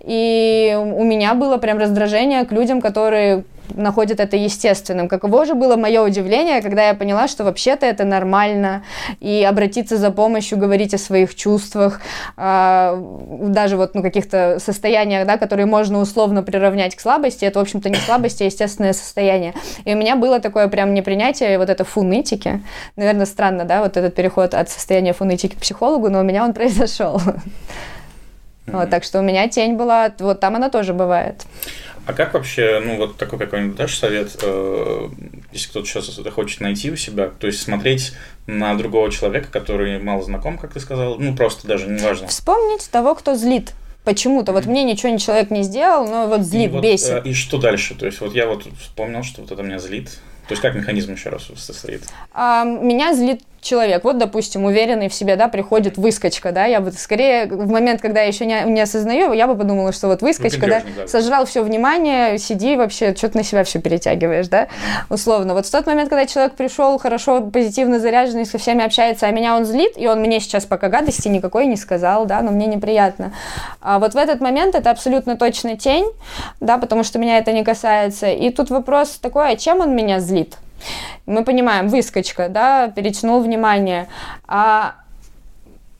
И у меня было прям раздражение к людям, которые находят это естественным. Каково же было мое удивление, когда я поняла, что вообще-то это нормально, и обратиться за помощью, говорить о своих чувствах, э, даже вот ну, каких-то состояниях, да, которые можно условно приравнять к слабости, это, в общем-то, не слабость, а естественное состояние. И у меня было такое прям непринятие вот это фунетики. Наверное, странно, да, вот этот переход от состояния фунетики к психологу, но у меня он произошел. Mm-hmm. Вот, так что у меня тень была, вот там она тоже бывает. А как вообще, ну вот такой какой-нибудь дашь совет, э, если кто-то сейчас это хочет найти у себя, то есть смотреть на другого человека, который мало знаком, как ты сказал, ну просто даже неважно. Вспомнить того, кто злит почему-то. Вот мне ничего человек не сделал, но вот злит, и вот, бесит. Э, и что дальше? То есть вот я вот вспомнил, что вот это меня злит. То есть как механизм еще раз состоит? А, меня злит человек, вот, допустим, уверенный в себе, да, приходит выскочка, да, я бы скорее в момент, когда я еще не, не осознаю, я бы подумала, что вот выскочка, да, да, сожрал все внимание, сиди вообще, что-то на себя все перетягиваешь, да, условно. Вот в тот момент, когда человек пришел хорошо, позитивно заряженный, со всеми общается, а меня он злит, и он мне сейчас пока гадости никакой не сказал, да, но мне неприятно. А вот в этот момент это абсолютно точно тень, да, потому что меня это не касается. И тут вопрос такой, а чем он меня злит? Мы понимаем, выскочка, да, перетянул внимание. А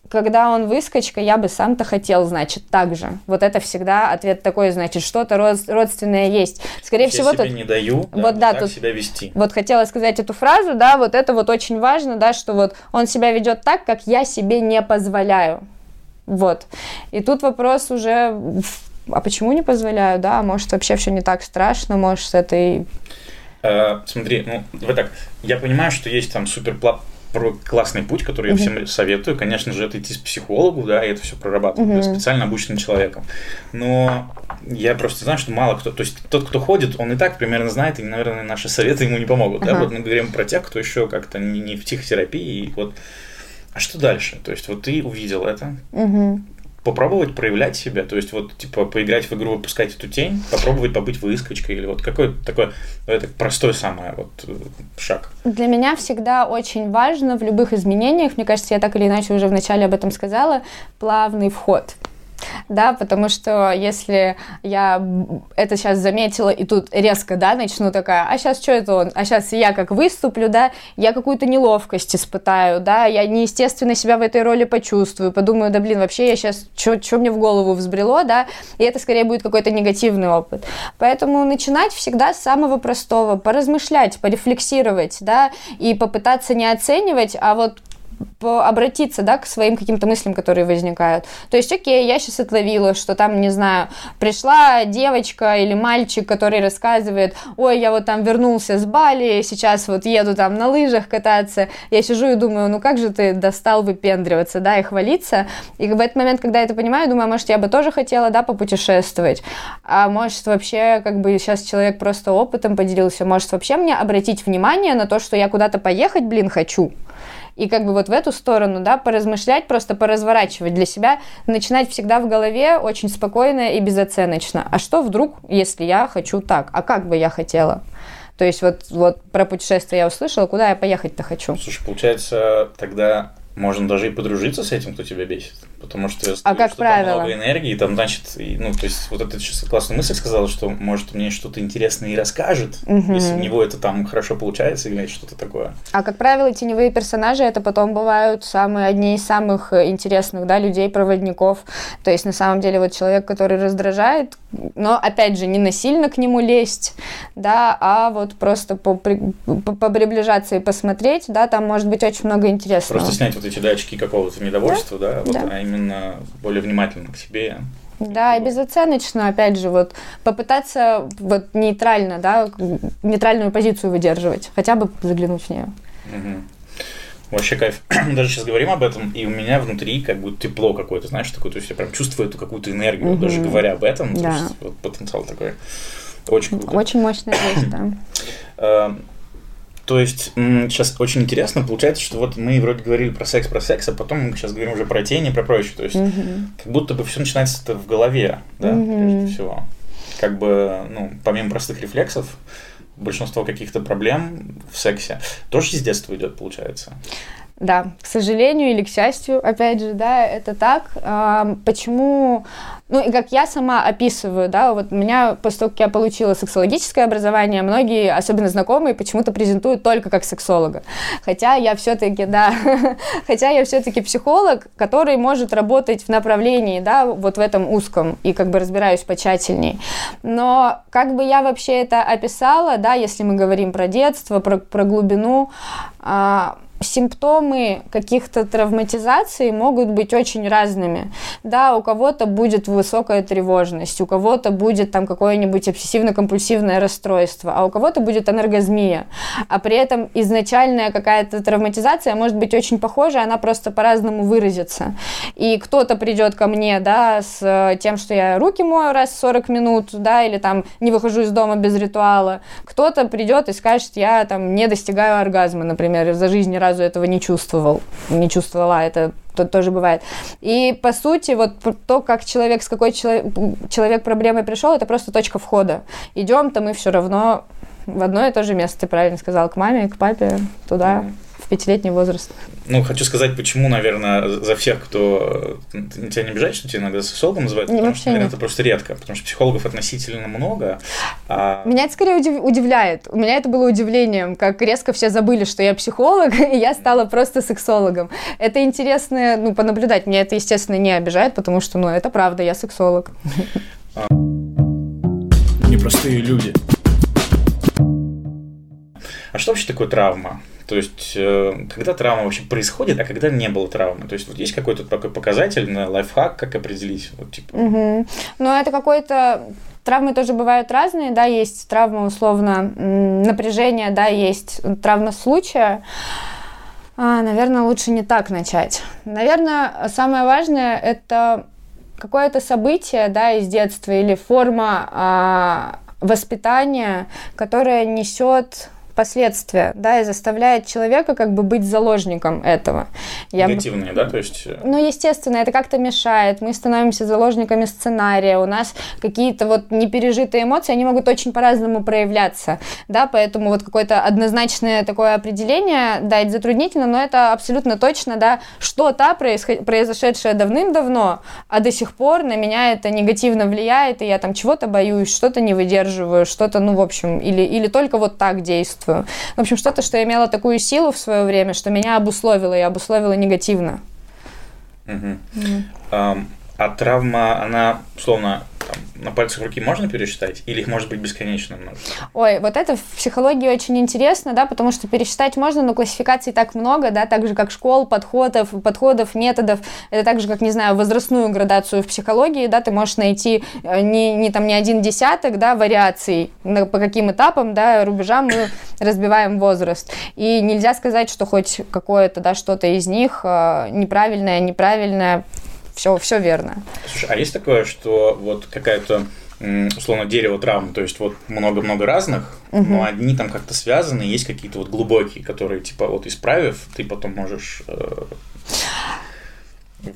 когда он выскочка, я бы сам-то хотел, значит, так же. Вот это всегда ответ такой, значит, что-то родственное есть. Скорее я всего, себе тут... не даю, да, вот, да, тут... себя вести. Вот хотела сказать эту фразу, да, вот это вот очень важно, да, что вот он себя ведет так, как я себе не позволяю. Вот. И тут вопрос уже, а почему не позволяю, да, может, вообще все не так страшно, может, с этой Э, смотри, ну, давай так, я понимаю, что есть там супер классный путь, который я всем советую. Конечно же, это идти с психологу, да, и это все прорабатывать mm специально обученным человеком. Но я просто знаю, что мало кто, то есть тот, кто ходит, он и так примерно знает, и, наверное, наши советы ему не помогут. Uh-huh. Да? Вот мы говорим про тех, кто еще как-то не, не в психотерапии, и вот а что дальше? То есть вот ты увидел это, угу попробовать проявлять себя, то есть вот типа поиграть в игру, выпускать эту тень, попробовать побыть выскочкой или вот какой такой, ну, это простой самый вот э, шаг. Для меня всегда очень важно в любых изменениях, мне кажется, я так или иначе уже вначале об этом сказала, плавный вход да, потому что если я это сейчас заметила и тут резко, да, начну такая, а сейчас что это он, а сейчас я как выступлю, да, я какую-то неловкость испытаю, да, я неестественно себя в этой роли почувствую, подумаю, да, блин, вообще я сейчас, что мне в голову взбрело, да, и это скорее будет какой-то негативный опыт. Поэтому начинать всегда с самого простого, поразмышлять, порефлексировать, да, и попытаться не оценивать, а вот обратиться, да, к своим каким-то мыслям, которые возникают. То есть, окей, я сейчас отловила, что там, не знаю, пришла девочка или мальчик, который рассказывает, ой, я вот там вернулся с Бали, сейчас вот еду там на лыжах кататься. Я сижу и думаю, ну как же ты достал выпендриваться, да, и хвалиться. И в этот момент, когда я это понимаю, думаю, может, я бы тоже хотела, да, попутешествовать. А может, вообще, как бы сейчас человек просто опытом поделился, может, вообще мне обратить внимание на то, что я куда-то поехать, блин, хочу и как бы вот в эту сторону, да, поразмышлять, просто поразворачивать для себя, начинать всегда в голове очень спокойно и безоценочно. А что вдруг, если я хочу так? А как бы я хотела? То есть вот, вот про путешествие я услышала, куда я поехать-то хочу. Слушай, получается, тогда можно даже и подружиться с этим, кто тебя бесит. Потому что а как что правило? там много энергии, там, значит, и, ну, то есть, вот это сейчас классная мысль сказала, что, может, мне что-то интересное и расскажет, угу. если у него это там хорошо получается или что-то такое. А, как правило, теневые персонажи, это потом бывают самые, одни из самых интересных, да, людей-проводников. То есть, на самом деле, вот человек, который раздражает, но, опять же, не насильно к нему лезть, да, а вот просто приближаться и посмотреть, да, там может быть очень много интересного. Просто снять вот эти датчики какого-то недовольства, да, да, вот, да. а именно более внимательно к себе. Да, и безоценочно, опять же, вот попытаться вот нейтрально, да, нейтральную позицию выдерживать, хотя бы заглянуть в нее. Угу. Вообще кайф. Даже сейчас говорим об этом, и у меня внутри как бы тепло какое-то, знаешь, такое, то есть я прям чувствую эту какую-то энергию, угу. даже говоря об этом, да. то есть вот потенциал такой. Очень круто. Очень мощная вещь, да. То есть сейчас очень интересно, получается, что вот мы вроде говорили про секс, про секс, а потом мы сейчас говорим уже про тени, про прочее. То есть угу. как будто бы все начинается это в голове, да, угу. прежде всего. Как бы, ну, помимо простых рефлексов, большинство каких-то проблем в сексе тоже с детства идет, получается. Да, к сожалению или к счастью, опять же, да, это так. Почему, ну и как я сама описываю, да, вот у меня после того, я получила сексологическое образование, многие, особенно знакомые, почему-то презентуют только как сексолога. Хотя я все-таки, да, хотя я все-таки психолог, который может работать в направлении, да, вот в этом узком и как бы разбираюсь потщательней. Но как бы я вообще это описала, да, если мы говорим про детство, про, про глубину, а, симптомы каких-то травматизаций могут быть очень разными. Да, у кого-то будет высокая тревожность, у кого-то будет там какое-нибудь обсессивно-компульсивное расстройство, а у кого-то будет анаргазмия. А при этом изначальная какая-то травматизация может быть очень похожа, она просто по-разному выразится. И кто-то придет ко мне, да, с тем, что я руки мою раз в 40 минут, да, или там не выхожу из дома без ритуала. Кто-то придет и скажет, я там не достигаю оргазма, например, за жизнь разу этого не чувствовал, не чувствовала, это то, тоже бывает. И по сути, вот то, как человек, с какой человек, человек проблемой пришел, это просто точка входа. Идем-то мы все равно в одно и то же место, ты правильно сказал, к маме, к папе, туда. Mm-hmm в пятилетний возраст. Ну, хочу сказать, почему, наверное, за всех, кто... Тебя не обижает, что тебя иногда сексологом называют? Не, потому что, наверное, нет. это просто редко, потому что психологов относительно много. А... Меня это скорее удив... удивляет. У меня это было удивлением, как резко все забыли, что я психолог, и я стала просто сексологом. Это интересно, ну, понаблюдать. Меня это, естественно, не обижает, потому что, ну, это правда, я сексолог. А... Непростые люди. А что вообще такое травма? То есть, э, когда травма вообще происходит, а когда не было травмы? То есть, вот есть какой-то такой показатель на лайфхак, как определить? Вот, типа... угу. Ну, это какой-то Травмы тоже бывают разные, да, есть травма условно напряжения, да, есть травма случая. А, наверное, лучше не так начать. Наверное, самое важное это какое-то событие, да, из детства или форма а, воспитания, которая несет последствия, да, и заставляет человека как бы быть заложником этого. Я Негативные, да, то есть... Э, ну, естественно, это как-то мешает, мы становимся заложниками сценария, у нас какие-то вот непережитые эмоции, они могут очень по-разному проявляться, да, поэтому вот какое-то однозначное такое определение дать затруднительно, но это абсолютно точно, да, что-то происход... произошедшее давным-давно, а до сих пор на меня это негативно влияет, и я там чего-то боюсь, что-то не выдерживаю, что-то, ну, в общем, или, или только вот так действую чувствую. В общем, что-то, что имело такую силу в свое время, что меня обусловило и обусловило негативно. Угу. Mm. А, а травма, она, условно, там, на пальцах руки можно пересчитать? Или их может быть бесконечно много? Ой, вот это в психологии очень интересно, да, потому что пересчитать можно, но классификаций так много, да, так же, как школ, подходов, подходов, методов. Это так же, как, не знаю, возрастную градацию в психологии, да, ты можешь найти э, не, не там не один десяток, да, вариаций, по каким этапам, да, рубежам мы разбиваем возраст. И нельзя сказать, что хоть какое-то, да, что-то из них э, неправильное, неправильное, все, все верно. Слушай, а есть такое, что вот какая-то условно дерево травм, то есть вот много-много разных, угу. но одни там как-то связаны, есть какие-то вот глубокие, которые типа вот исправив, ты потом можешь э,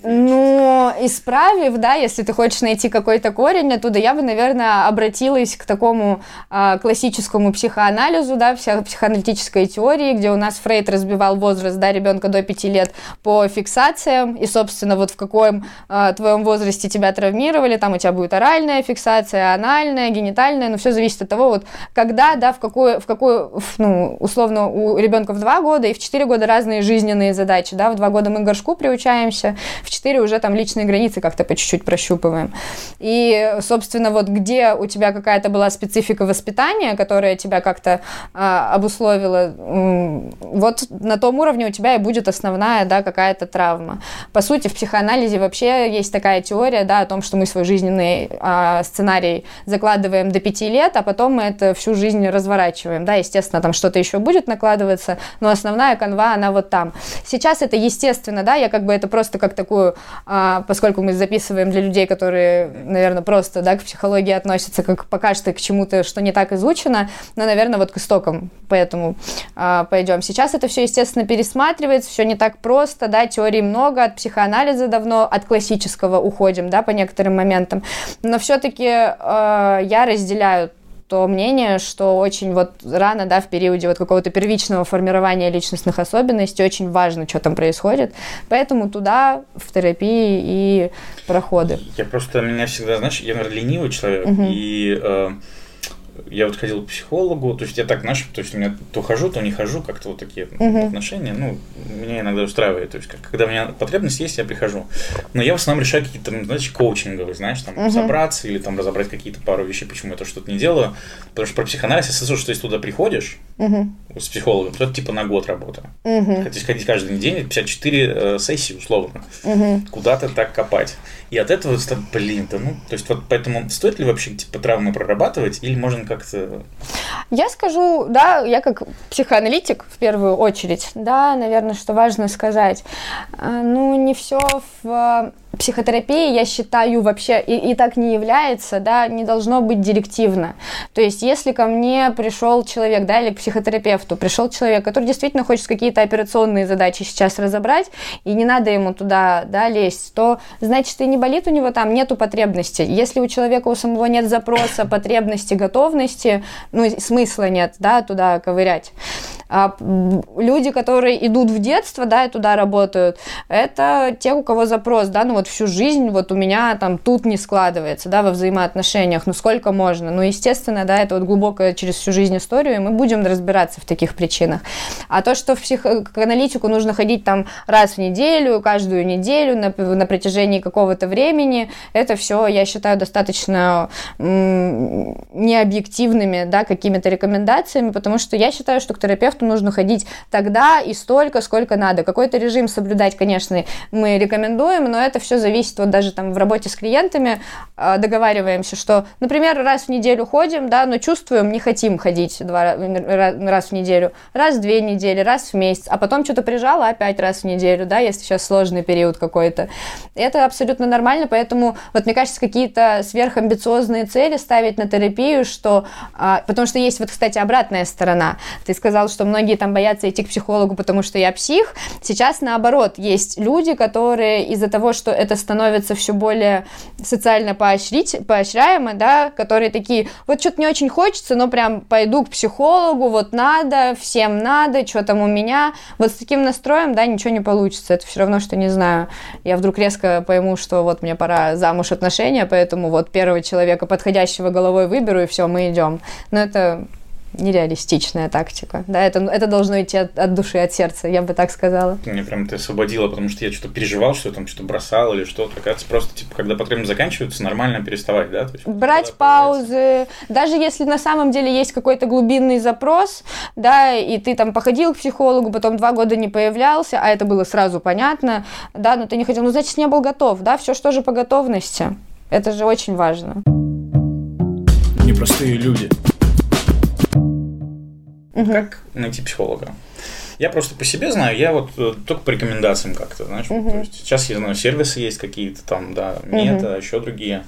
ну, исправив, да, если ты хочешь найти какой-то корень оттуда, я бы, наверное, обратилась к такому э, классическому психоанализу, да, психоаналитической теории, где у нас Фрейд разбивал возраст, да, ребенка до 5 лет по фиксациям, и, собственно, вот в каком э, твоем возрасте тебя травмировали, там у тебя будет оральная фиксация, анальная, генитальная, но все зависит от того, вот когда, да, в какую, в какую, ну, условно, у ребенка в 2 года и в 4 года разные жизненные задачи, да, в 2 года мы к горшку приучаемся, в 4 уже там личные границы как-то по чуть-чуть прощупываем. И, собственно, вот где у тебя какая-то была специфика воспитания, которая тебя как-то а, обусловила, вот на том уровне у тебя и будет основная, да, какая-то травма. По сути, в психоанализе вообще есть такая теория, да, о том, что мы свой жизненный а, сценарий закладываем до 5 лет, а потом мы это всю жизнь разворачиваем, да, естественно, там что-то еще будет накладываться, но основная канва, она вот там. Сейчас это естественно, да, я как бы это просто как такую, а, поскольку мы записываем для людей, которые, наверное, просто, да, к психологии относятся как пока что к чему-то, что не так изучено, но, наверное, вот к истокам, поэтому а, пойдем. Сейчас это все, естественно, пересматривается, все не так просто, да, теорий много, от психоанализа давно, от классического уходим, да, по некоторым моментам, но все-таки а, я разделяю то мнение, что очень вот рано, да, в периоде вот какого-то первичного формирования личностных особенностей очень важно, что там происходит. Поэтому туда, в терапии и проходы. Я просто, меня всегда, знаешь, я, наверное, ленивый человек, угу. и э, я вот ходил к психологу, то есть я так, знаешь, то есть у меня то хожу, то не хожу, как-то вот такие uh-huh. отношения, ну, меня иногда устраивает, то есть как, когда у меня потребность есть, я прихожу. Но я в основном решаю какие-то, знаешь, коучинговые, знаешь, там, uh-huh. собраться или там разобрать какие-то пару вещей, почему я то что-то не делаю, потому что про психоанализ, если слышу, что если туда приходишь uh-huh. с психологом, то это типа на год работа. Uh-huh. Хотите ходить каждый день, 54 э, сессии условно, uh-huh. куда-то так копать. И от этого, блин, да ну, то есть вот поэтому стоит ли вообще типа травмы прорабатывать или можно как-то... Я скажу, да, я как психоаналитик в первую очередь, да, наверное, что важно сказать, а, ну не все в психотерапия, я считаю, вообще и, и так не является, да, не должно быть директивно. То есть, если ко мне пришел человек, да, или к психотерапевту пришел человек, который действительно хочет какие-то операционные задачи сейчас разобрать, и не надо ему туда, да, лезть, то, значит, и не болит у него там, нету потребности. Если у человека у самого нет запроса, потребности, готовности, ну, смысла нет, да, туда ковырять. А люди, которые идут в детство, да, и туда работают, это те, у кого запрос, да, ну вот всю жизнь вот у меня там тут не складывается, да, во взаимоотношениях, ну сколько можно, ну естественно, да, это вот глубокая через всю жизнь историю, и мы будем разбираться в таких причинах. А то, что в психоаналитику нужно ходить там раз в неделю, каждую неделю на, на протяжении какого-то времени, это все, я считаю, достаточно необъективными, да, какими-то рекомендациями, потому что я считаю, что к терапевту терапевту нужно ходить тогда и столько, сколько надо. Какой-то режим соблюдать, конечно, мы рекомендуем, но это все зависит вот даже там в работе с клиентами, а, договариваемся, что, например, раз в неделю ходим, да, но чувствуем, не хотим ходить два раз в неделю, раз в две недели, раз в месяц, а потом что-то прижало опять раз в неделю, да, если сейчас сложный период какой-то. Это абсолютно нормально, поэтому вот мне кажется, какие-то сверхамбициозные цели ставить на терапию, что, а, потому что есть вот, кстати, обратная сторона. Ты сказал, что многие там боятся идти к психологу, потому что я псих. Сейчас наоборот, есть люди, которые из-за того, что это становится все более социально поощрить, поощряемо, да, которые такие, вот что-то не очень хочется, но прям пойду к психологу, вот надо, всем надо, что там у меня. Вот с таким настроем, да, ничего не получится. Это все равно, что, не знаю, я вдруг резко пойму, что вот мне пора замуж отношения, поэтому вот первого человека подходящего головой выберу, и все, мы идем. Но это нереалистичная тактика. Да, это, это должно идти от, от души, от сердца, я бы так сказала. Мне прям ты освободила, потому что я что-то переживал, что я там что-то бросал или что-то. Оказывается, просто, типа, когда потребность заканчивается, нормально переставать, да? То есть, Брать паузы. Даже если на самом деле есть какой-то глубинный запрос, да, и ты там походил к психологу, потом два года не появлялся, а это было сразу понятно, да, но ты не хотел, ну, значит, не был готов, да, все что же по готовности. Это же очень важно. Непростые люди. Угу. Как найти психолога? Я просто по себе знаю, я вот э, только по рекомендациям как-то, знаешь. Угу. То есть сейчас я знаю, сервисы есть какие-то там, да, мета, угу. еще другие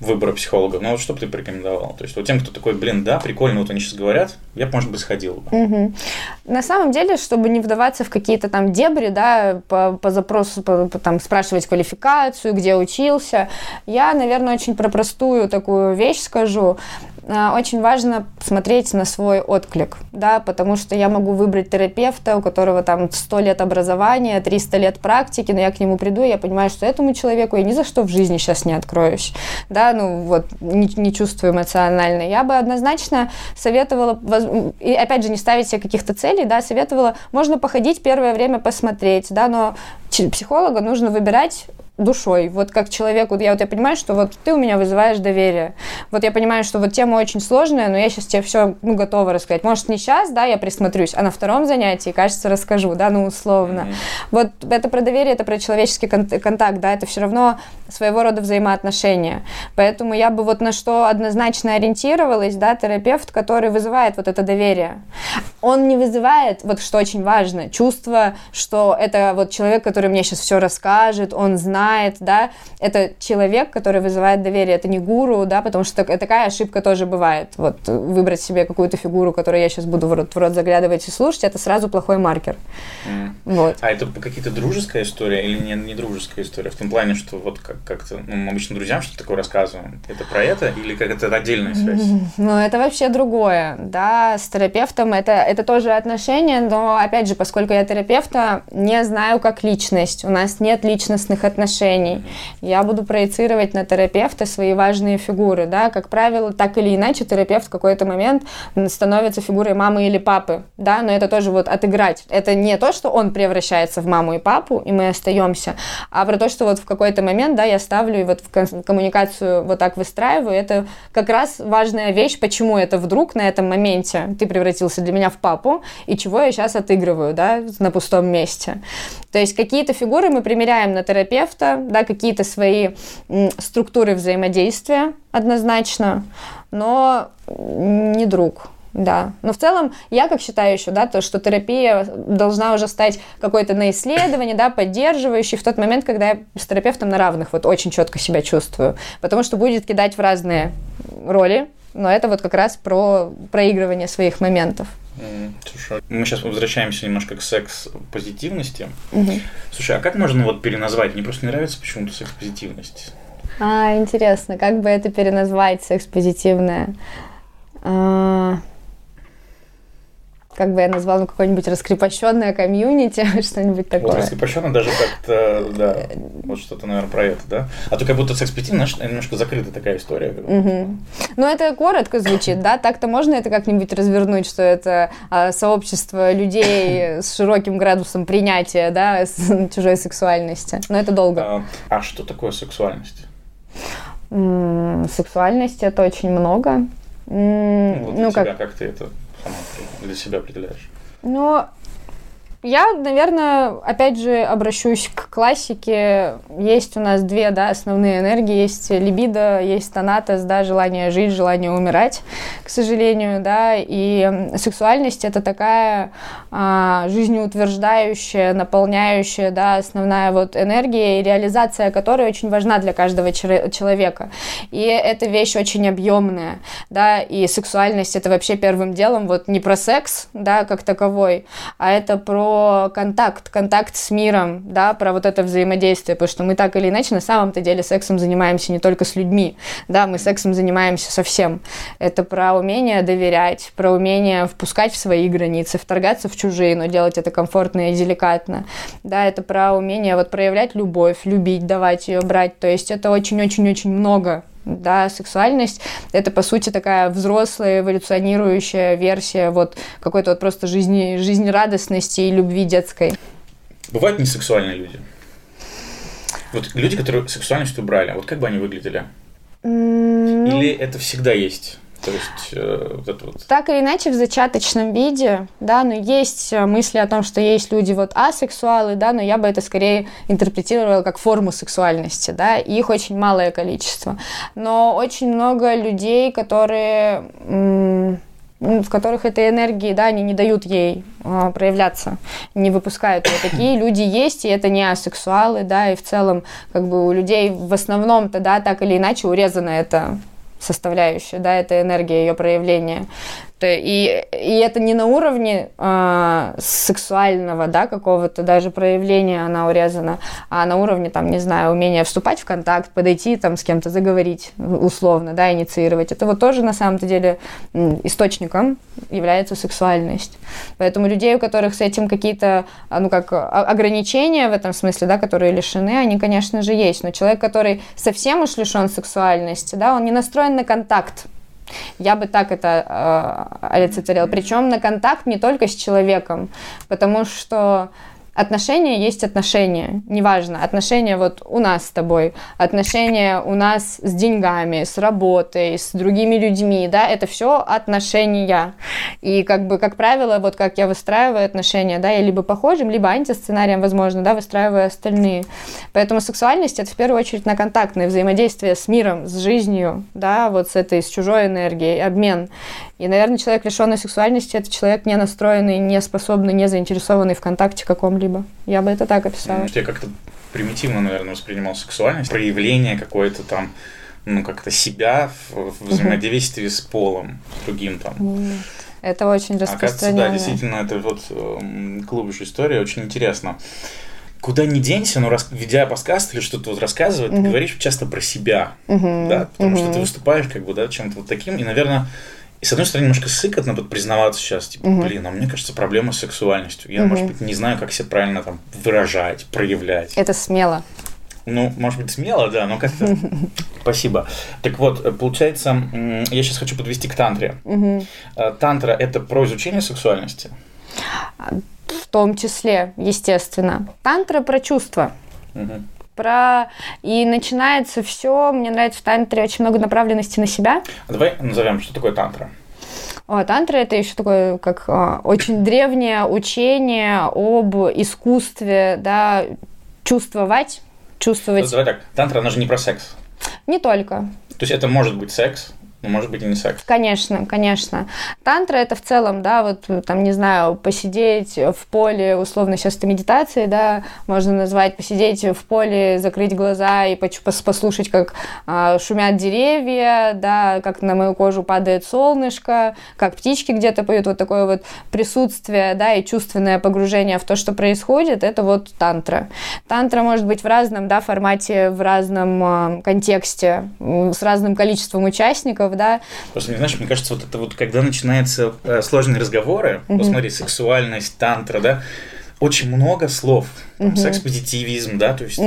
выбора психолога. Но вот что бы ты порекомендовал? То есть вот тем, кто такой, блин, да, прикольно, вот они сейчас говорят, я, может быть, сходил бы. Угу. На самом деле, чтобы не вдаваться в какие-то там дебри, да, по, по запросу, по, по, там, спрашивать квалификацию, где учился, я, наверное, очень про простую такую вещь скажу. А, очень важно смотреть на свой отклик, да, потому что я могу выбрать терапевта, у которого там 100 лет образования, 300 лет практики, но я к нему приду, и я понимаю, что этому человеку я ни за что в жизни сейчас не откроюсь, да, ну вот, не, не чувствую эмоционально. Я бы однозначно советовала, и опять же, не ставить себе каких-то целей, да, советовала, можно походить первое время посмотреть, да, но психолога нужно выбирать душой. Вот как человеку, я вот я понимаю, что вот ты у меня вызываешь доверие. Вот я понимаю, что вот тема очень сложная, но я сейчас тебе все ну, готова рассказать. Может, не сейчас, да, я присмотрюсь, а на втором занятии, кажется, расскажу, да, ну, условно. Mm-hmm. Вот это про доверие, это про человеческий контакт, да, это все равно своего рода взаимоотношения. Поэтому я бы вот на что однозначно ориентировалась, да, терапевт, который вызывает вот это доверие. Он не вызывает, вот что очень важно, чувство, что это вот человек, который мне сейчас все расскажет, он знает, знает, да, это человек, который вызывает доверие, это не гуру, да, потому что такая ошибка тоже бывает. Вот выбрать себе какую-то фигуру, которую я сейчас буду в рот, в рот заглядывать и слушать, это сразу плохой маркер. Mm. Вот. А это какие-то дружеская история или не, не дружеская история? В том плане, что вот как- как-то, ну, мы обычно друзьям что-то такое рассказываем. Это про это или как это отдельная связь? Ну, это вообще другое, да, с терапевтом это, это тоже отношения, но, опять же, поскольку я терапевта, не знаю как личность, у нас нет личностных отношений, отношений. Я буду проецировать на терапевта свои важные фигуры, да, как правило, так или иначе терапевт в какой-то момент становится фигурой мамы или папы, да, но это тоже вот отыграть. Это не то, что он превращается в маму и папу, и мы остаемся, а про то, что вот в какой-то момент, да, я ставлю и вот в коммуникацию вот так выстраиваю, это как раз важная вещь, почему это вдруг на этом моменте ты превратился для меня в папу, и чего я сейчас отыгрываю, да, на пустом месте. То есть какие-то фигуры мы примеряем на терапевта, терапевта, да, какие-то свои структуры взаимодействия однозначно, но не друг. Да, но в целом я как считаю еще, да, то, что терапия должна уже стать какой-то на исследование, да, поддерживающей в тот момент, когда я с терапевтом на равных вот очень четко себя чувствую, потому что будет кидать в разные роли, но это вот как раз про проигрывание своих моментов. Слушай, мы сейчас возвращаемся немножко к секс-позитивности. Угу. Слушай, а как можно вот переназвать? Мне просто не нравится почему-то секс-позитивность. А, интересно, как бы это переназвать секс-позитивное? А как бы я назвала, ну, какое-нибудь раскрепощенное комьюнити, что-нибудь такое. Вот раскрепощенное даже как-то, да, вот что-то, наверное, про это, да? А то как будто секс пяти, знаешь, немножко закрытая такая история. Угу. Ну, это коротко звучит, да? Так-то можно это как-нибудь развернуть, что это а, сообщество людей с широким градусом принятия, да, с чужой сексуальности. Но это долго. А, а что такое сексуальность? М-м, сексуальность это очень много. М-м, вот ну, как... как ты это для себя определяешь? Ну, я, наверное, опять же обращусь к классике. Есть у нас две да, основные энергии. Есть либидо, есть тонатос, да, желание жить, желание умирать, к сожалению. Да, и сексуальность – это такая а, жизнеутверждающая, наполняющая да, основная вот энергия, и реализация которой очень важна для каждого человека. И эта вещь очень объемная. Да, и сексуальность – это вообще первым делом вот не про секс да, как таковой, а это про контакт, контакт с миром, да, про вот это взаимодействие, потому что мы так или иначе на самом-то деле сексом занимаемся не только с людьми, да, мы сексом занимаемся со всем. Это про умение доверять, про умение впускать в свои границы, вторгаться в чужие, но делать это комфортно и деликатно, да, это про умение вот проявлять любовь, любить, давать ее, брать, то есть это очень-очень-очень много Да, сексуальность – это, по сути, такая взрослая, эволюционирующая версия вот какой-то вот просто жизни, жизнерадостности и любви детской. Бывают несексуальные люди? Вот люди, которые сексуальность убрали, вот как бы они выглядели? Ну, Или это всегда есть? То есть, э, вот это вот. Так или иначе, в зачаточном виде, да, но есть э, мысли о том, что есть люди вот асексуалы, да, но я бы это скорее интерпретировала как форму сексуальности, да, и их очень малое количество. Но очень много людей, которые м, м, в которых этой энергии, да, они не дают ей а, проявляться, не выпускают ее. Такие люди есть, и это не асексуалы, да, и в целом, как бы у людей в основном-то, да, так или иначе урезана эта составляющая, да, это энергия ее проявления. То- И, и это не на уровне а, сексуального, да, какого-то даже проявления она урезана, а на уровне, там, не знаю, умения вступать в контакт, подойти, там, с кем-то заговорить, условно, да, инициировать. Это вот тоже, на самом-то деле, источником является сексуальность. Поэтому людей, у которых с этим какие-то, а, ну, как а, ограничения в этом смысле, да, которые лишены, они, конечно же, есть. Но человек, который совсем уж лишен сексуальности, да, он не настроен на контакт. Я бы так это э, олицетворила. Причем на контакт не только с человеком, потому что отношения есть отношения. Неважно, отношения вот у нас с тобой, отношения у нас с деньгами, с работой, с другими людьми, да, это все отношения. И как бы, как правило, вот как я выстраиваю отношения, да, я либо похожим, либо антисценарием, возможно, да, выстраиваю остальные. Поэтому сексуальность это в первую очередь на контактное взаимодействие с миром, с жизнью, да, вот с этой, с чужой энергией, обмен. И, наверное, человек, лишенный сексуальности, это человек не настроенный, не способный, не заинтересованный в контакте каком-либо. Я бы это так описала. Потому что я как-то примитивно, наверное, воспринимал сексуальность, проявление какое-то там, ну, как-то себя в, в взаимодействии с полом, с другим там. Это очень Оказывается, да, распространенная. действительно, это вот глубже история, очень интересно. Куда ни денься, но рас... ведя подкаст или что-то вот рассказывать, ты говоришь часто про себя, Мгм, да, потому что мгм. ты выступаешь как бы, да, чем-то вот таким, и, наверное, и с одной стороны, немножко сыкотно вот признаваться сейчас, типа, Мгм. блин, а мне кажется, проблема с сексуальностью. Я, Мгм. может быть, не знаю, как себя правильно там выражать, проявлять. Это смело. Ну, может быть, смело, да, но как-то... Спасибо. Так вот, э, получается, я сейчас хочу подвести к тантре. Э, Тантра – это про изучение сексуальности. В том числе, естественно. Тантра про чувства. Мгм. Про... И начинается все, мне нравится в тантре очень много направленности на себя. А Давай назовем, что такое тантра. О, тантра это еще такое, как а, очень древнее учение об искусстве, да, чувствовать, чувствовать Давай так, тантра, она же не про секс. не только. То есть это может быть секс, но может быть и не секс. Конечно, конечно. Тантра это в целом, да, вот там, не знаю, посидеть в поле, условно сейчас это медитацией, да, можно назвать, посидеть в поле, закрыть глаза и послушать, как а, шумят деревья, да, как на мою кожу падает солнышко, как птички где-то поют, вот такое вот присутствие, да, и чувственное погружение в то, что происходит, это вот тантра. Тантра может быть в разном, да, формате, в разном а, контексте, с разным количеством участников, да, Просто, мне, знаешь, мне кажется, вот это вот, когда начинаются э, сложные разговоры, вот смотри, сексуальность, тантра, да, очень много слов, там, секс-позитивизм, да, то есть...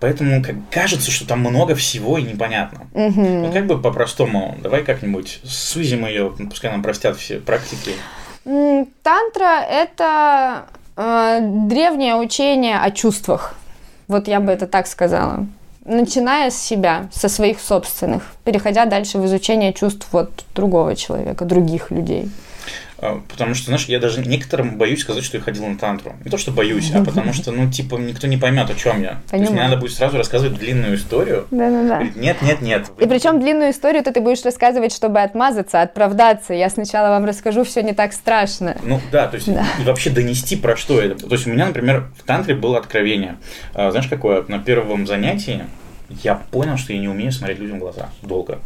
Поэтому как, кажется, что там много всего и непонятно. Ну, как бы по-простому, давай как-нибудь сузим ее, пускай нам простят все практики. Тантра – это э, древнее учение о чувствах. Вот я бы это так сказала. Начиная с себя, со своих собственных, переходя дальше в изучение чувств вот другого человека, других людей. А, Потому что, знаешь, я даже некоторым боюсь сказать, что я ходил на тантру. Не то, что боюсь, а потому что, ну, типа, никто не поймет, о чем я. То есть мне Понимаю. надо будет сразу рассказывать длинную историю. Да-да-да. Нет, нет, нет. И причем длинную историю ты будешь рассказывать, чтобы отмазаться, оправдаться. Я сначала вам расскажу, все не так страшно. Ну да, то есть и вообще донести про что это. То есть у меня, например, в тантре было откровение. А, знаешь, какое? На первом занятии я понял, что я не умею смотреть людям в глаза долго.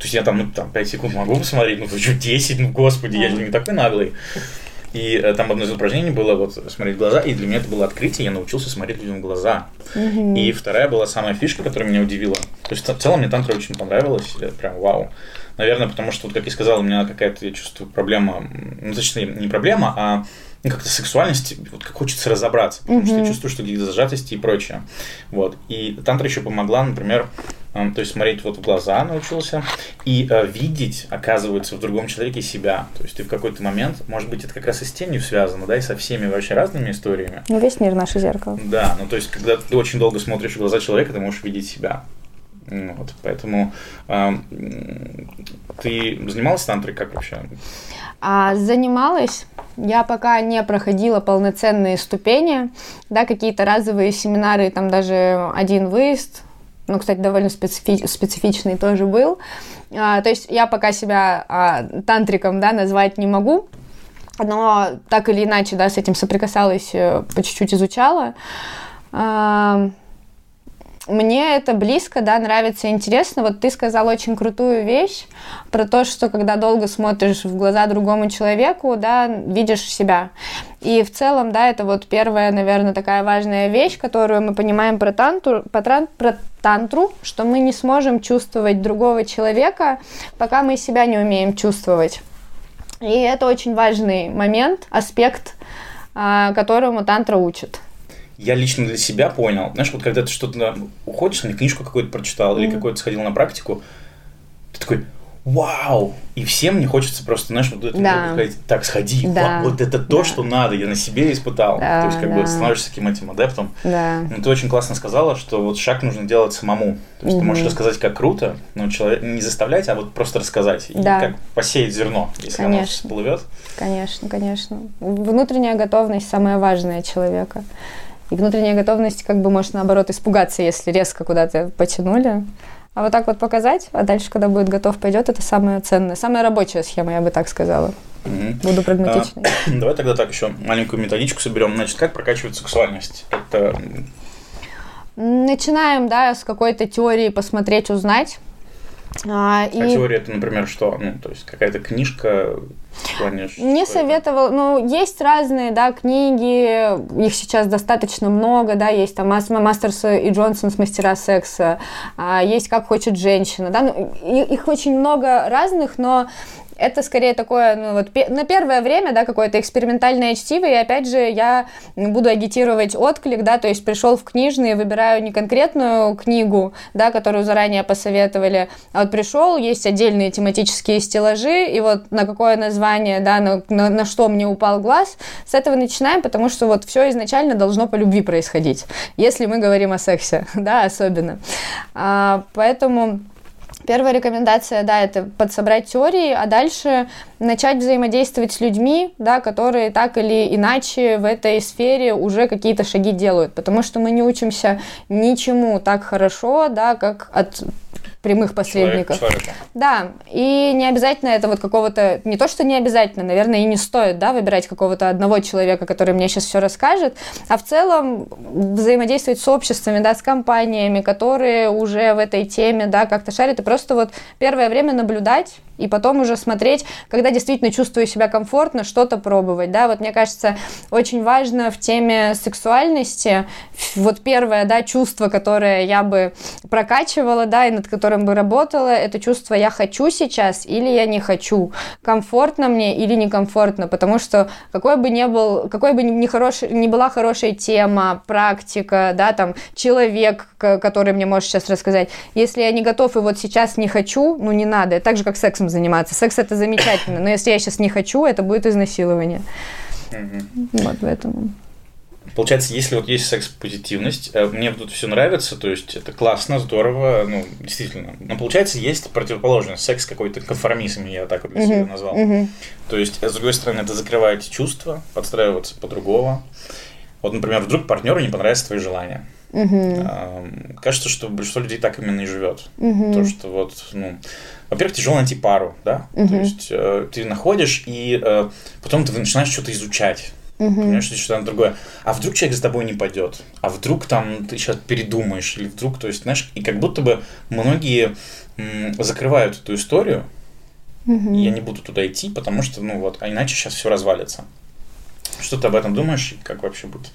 То есть я там, ну, там 5 секунд могу посмотреть, ну, ты что, 10, ну, господи, я же не такой наглый. И э, там одно из упражнений было вот смотреть в глаза, и для меня это было открытие, я научился смотреть людям в глаза. И вторая была самая фишка, которая меня удивила. То есть в целом мне тантра очень понравилась, прям вау. Наверное, потому что, вот, как я сказал, у меня какая-то, я чувствую, проблема, ну, точнее, не проблема, а ну, как-то сексуальности, вот как хочется разобраться, потому что я чувствую, что какие-то зажатости и прочее. Вот. И тантра еще помогла, например, то есть смотреть вот в глаза научился и э, видеть, оказывается, в другом человеке себя. То есть ты в какой-то момент, может быть, это как раз и с тенью связано, да, и со всеми вообще разными историями. Ну, весь мир наше зеркало. Да, ну то есть, когда ты очень долго смотришь в глаза человека, ты можешь видеть себя. Вот, поэтому э, ты занималась тантрой как вообще? А, занималась. Я пока не проходила полноценные ступени, да, какие-то разовые семинары, там даже один выезд, ну, кстати, довольно специфи- специфичный тоже был. А, то есть я пока себя а, тантриком, да, назвать не могу, но так или иначе, да, с этим соприкасалась, э, по чуть-чуть изучала. А, мне это близко, да, нравится, интересно. Вот ты сказал очень крутую вещь про то, что когда долго смотришь в глаза другому человеку, да, видишь себя. И в целом, да, это вот первая, наверное, такая важная вещь, которую мы понимаем про тантру, про, тран, про тантру, что мы не сможем чувствовать другого человека, пока мы себя не умеем чувствовать. И это очень важный момент, аспект, а, которому тантра учит я лично для себя понял, знаешь, вот когда ты что-то уходишь, или книжку какую-то прочитал, mm-hmm. или какую-то сходил на практику, ты такой, вау! И всем не хочется просто, знаешь, вот это да. сказать, так, сходи, да. вот это то, да. что надо, я на себе испытал. Да, то есть, как да. бы становишься таким этим адептом. Да. Ну, ты очень классно сказала, что вот шаг нужно делать самому. То есть, угу. ты можешь рассказать, как круто, но человек не заставлять, а вот просто рассказать. Да. И как посеять зерно, если конечно. оно всплывет. Конечно, конечно. Внутренняя готовность самая важная человека. И внутренняя готовность как бы может наоборот испугаться, если резко куда-то потянули. А вот так вот показать, а дальше, когда будет готов, пойдет, это самое ценное. Самая рабочая схема, я бы так сказала. Угу. Буду прагматичной. А, давай тогда так еще маленькую методичку соберем. Значит, как прокачивать сексуальность? Это... Начинаем, да, с какой-то теории посмотреть, узнать. А, и... а теория это, например, что? Ну, то есть какая-то книжка, плане, Не советовал, ну, есть разные, да, книги, их сейчас достаточно много, да, есть там Мастерс и Джонсон с мастера секса, а, есть Как хочет женщина, да, ну, их очень много разных, но это скорее такое, ну вот на первое время, да, какое-то экспериментальное чтиво, и опять же я буду агитировать отклик, да, то есть пришел в книжные, выбираю не конкретную книгу, да, которую заранее посоветовали, а вот пришел, есть отдельные тематические стеллажи, и вот на какое название, да, на, на, на что мне упал глаз, с этого начинаем, потому что вот все изначально должно по любви происходить, если мы говорим о сексе, да, особенно. А, поэтому Первая рекомендация, да, это подсобрать теории, а дальше начать взаимодействовать с людьми, да, которые так или иначе в этой сфере уже какие-то шаги делают, потому что мы не учимся ничему так хорошо, да, как от прямых посредников. Человек, да, и не обязательно это вот какого-то, не то, что не обязательно, наверное, и не стоит, да, выбирать какого-то одного человека, который мне сейчас все расскажет, а в целом взаимодействовать с обществами, да, с компаниями, которые уже в этой теме, да, как-то шарят, и просто вот первое время наблюдать, и потом уже смотреть, когда действительно чувствую себя комфортно, что-то пробовать, да, вот мне кажется, очень важно в теме сексуальности, вот первое, да, чувство, которое я бы прокачивала, да, и над которым бы работала, это чувство «я хочу сейчас» или «я не хочу», комфортно мне или некомфортно, потому что какой бы ни был, какой бы ни, хорош, ни была хорошая тема, практика, да, там, человек, который мне может сейчас рассказать, если я не готов и вот сейчас не хочу, ну, не надо, так же, как сексом заниматься. Секс это замечательно, но если я сейчас не хочу, это будет изнасилование. Угу. Вот поэтому. Получается, если вот есть секс-позитивность, э, мне тут все нравится, то есть это классно, здорово, ну, действительно. Но получается, есть противоположность, секс какой-то конформизм, я так вот для себя назвал. То есть, с другой стороны, это закрывает чувства, подстраиваться по-другому. Вот, например, вдруг партнеру не понравятся твои желания. Угу. Кажется, что большинство людей так именно и живет. Угу. То, что вот, ну, во-первых, тяжело найти пару, да, угу. то есть э, ты находишь, и э, потом ты начинаешь что-то изучать. Угу. Понимаешь, что что-то другое. А вдруг человек за тобой не пойдет? А вдруг там ты сейчас передумаешь? Или вдруг, то есть, знаешь, и как будто бы многие м, закрывают эту историю, угу. и я не буду туда идти, потому что, ну вот, а иначе сейчас все развалится. Что ты об этом думаешь и как вообще быть?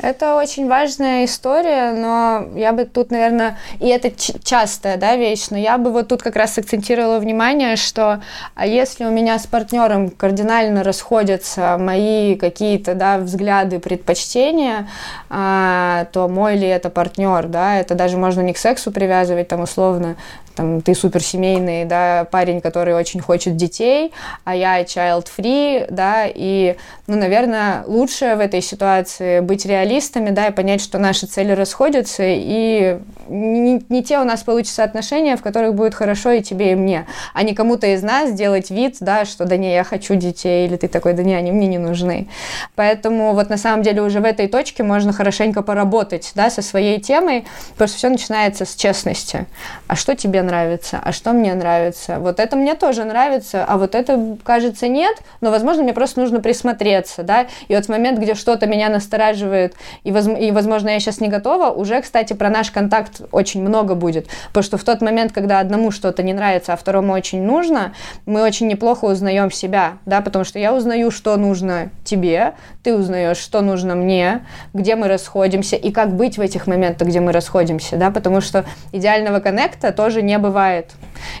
Это очень важная история, но я бы тут, наверное, и это частая да, вещь, но я бы вот тут как раз акцентировала внимание, что а если у меня с партнером кардинально расходятся мои какие-то да, взгляды, предпочтения, а, то мой ли это партнер, да, это даже можно не к сексу привязывать, там условно, там, ты суперсемейный, да, парень, который очень хочет детей, а я child-free, да, и, ну, наверное, лучше в этой ситуации быть реалистами, да, и понять, что наши цели расходятся, и не, не те у нас получатся отношения, в которых будет хорошо и тебе, и мне, а не кому-то из нас делать вид, да, что да не, я хочу детей, или ты такой, да не, они мне не нужны. Поэтому вот на самом деле уже в этой точке можно хорошенько поработать, да, со своей темой, что все начинается с честности. А что тебе нравится, а что мне нравится. Вот это мне тоже нравится, а вот это, кажется, нет, но, возможно, мне просто нужно присмотреться, да, и вот в момент, где что-то меня настораживает, и, воз... и возможно, я сейчас не готова, уже, кстати, про наш контакт очень много будет, потому что в тот момент, когда одному что-то не нравится, а второму очень нужно, мы очень неплохо узнаем себя, да, потому что я узнаю, что нужно тебе, ты узнаешь, что нужно мне, где мы расходимся, и как быть в этих моментах, где мы расходимся, да, потому что идеального коннекта тоже не не бывает.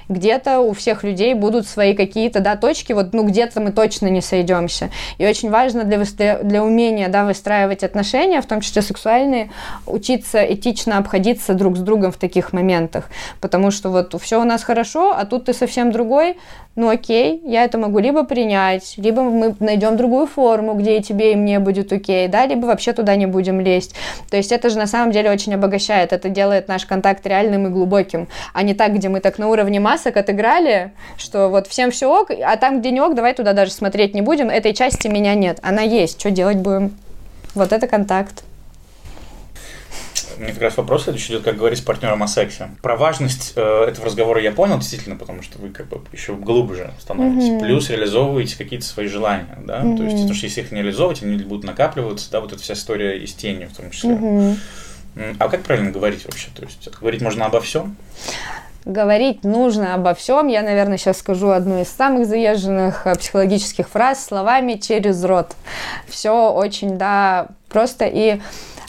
Где-то у всех людей будут свои какие-то, да, точки, вот, ну, где-то мы точно не сойдемся. И очень важно для, для, для умения, да, выстраивать отношения, в том числе сексуальные, учиться этично обходиться друг с другом в таких моментах. Потому что вот все у нас хорошо, а тут ты совсем другой, ну окей, я это могу либо принять, либо мы найдем другую форму, где и тебе, и мне будет окей, да, либо вообще туда не будем лезть. То есть это же на самом деле очень обогащает, это делает наш контакт реальным и глубоким, а не так, где мы так на уровне масок отыграли, что вот всем все ок, а там, где не ок, давай туда даже смотреть не будем, этой части меня нет, она есть, что делать будем? Вот это контакт. Мне как раз вопрос следующий идет, как говорить с партнером о сексе. Про важность э, этого разговора я понял, действительно, потому что вы как бы еще глубже становитесь. Mm-hmm. Плюс реализовываете какие-то свои желания, да. Mm-hmm. То есть, потому что если их не реализовывать, они будут накапливаться, да, вот эта вся история из тени в том числе. Mm-hmm. А как правильно говорить вообще? То есть говорить можно обо всем? Говорить нужно обо всем. Я, наверное, сейчас скажу одну из самых заезженных э, психологических фраз словами через рот. Все очень, да, просто и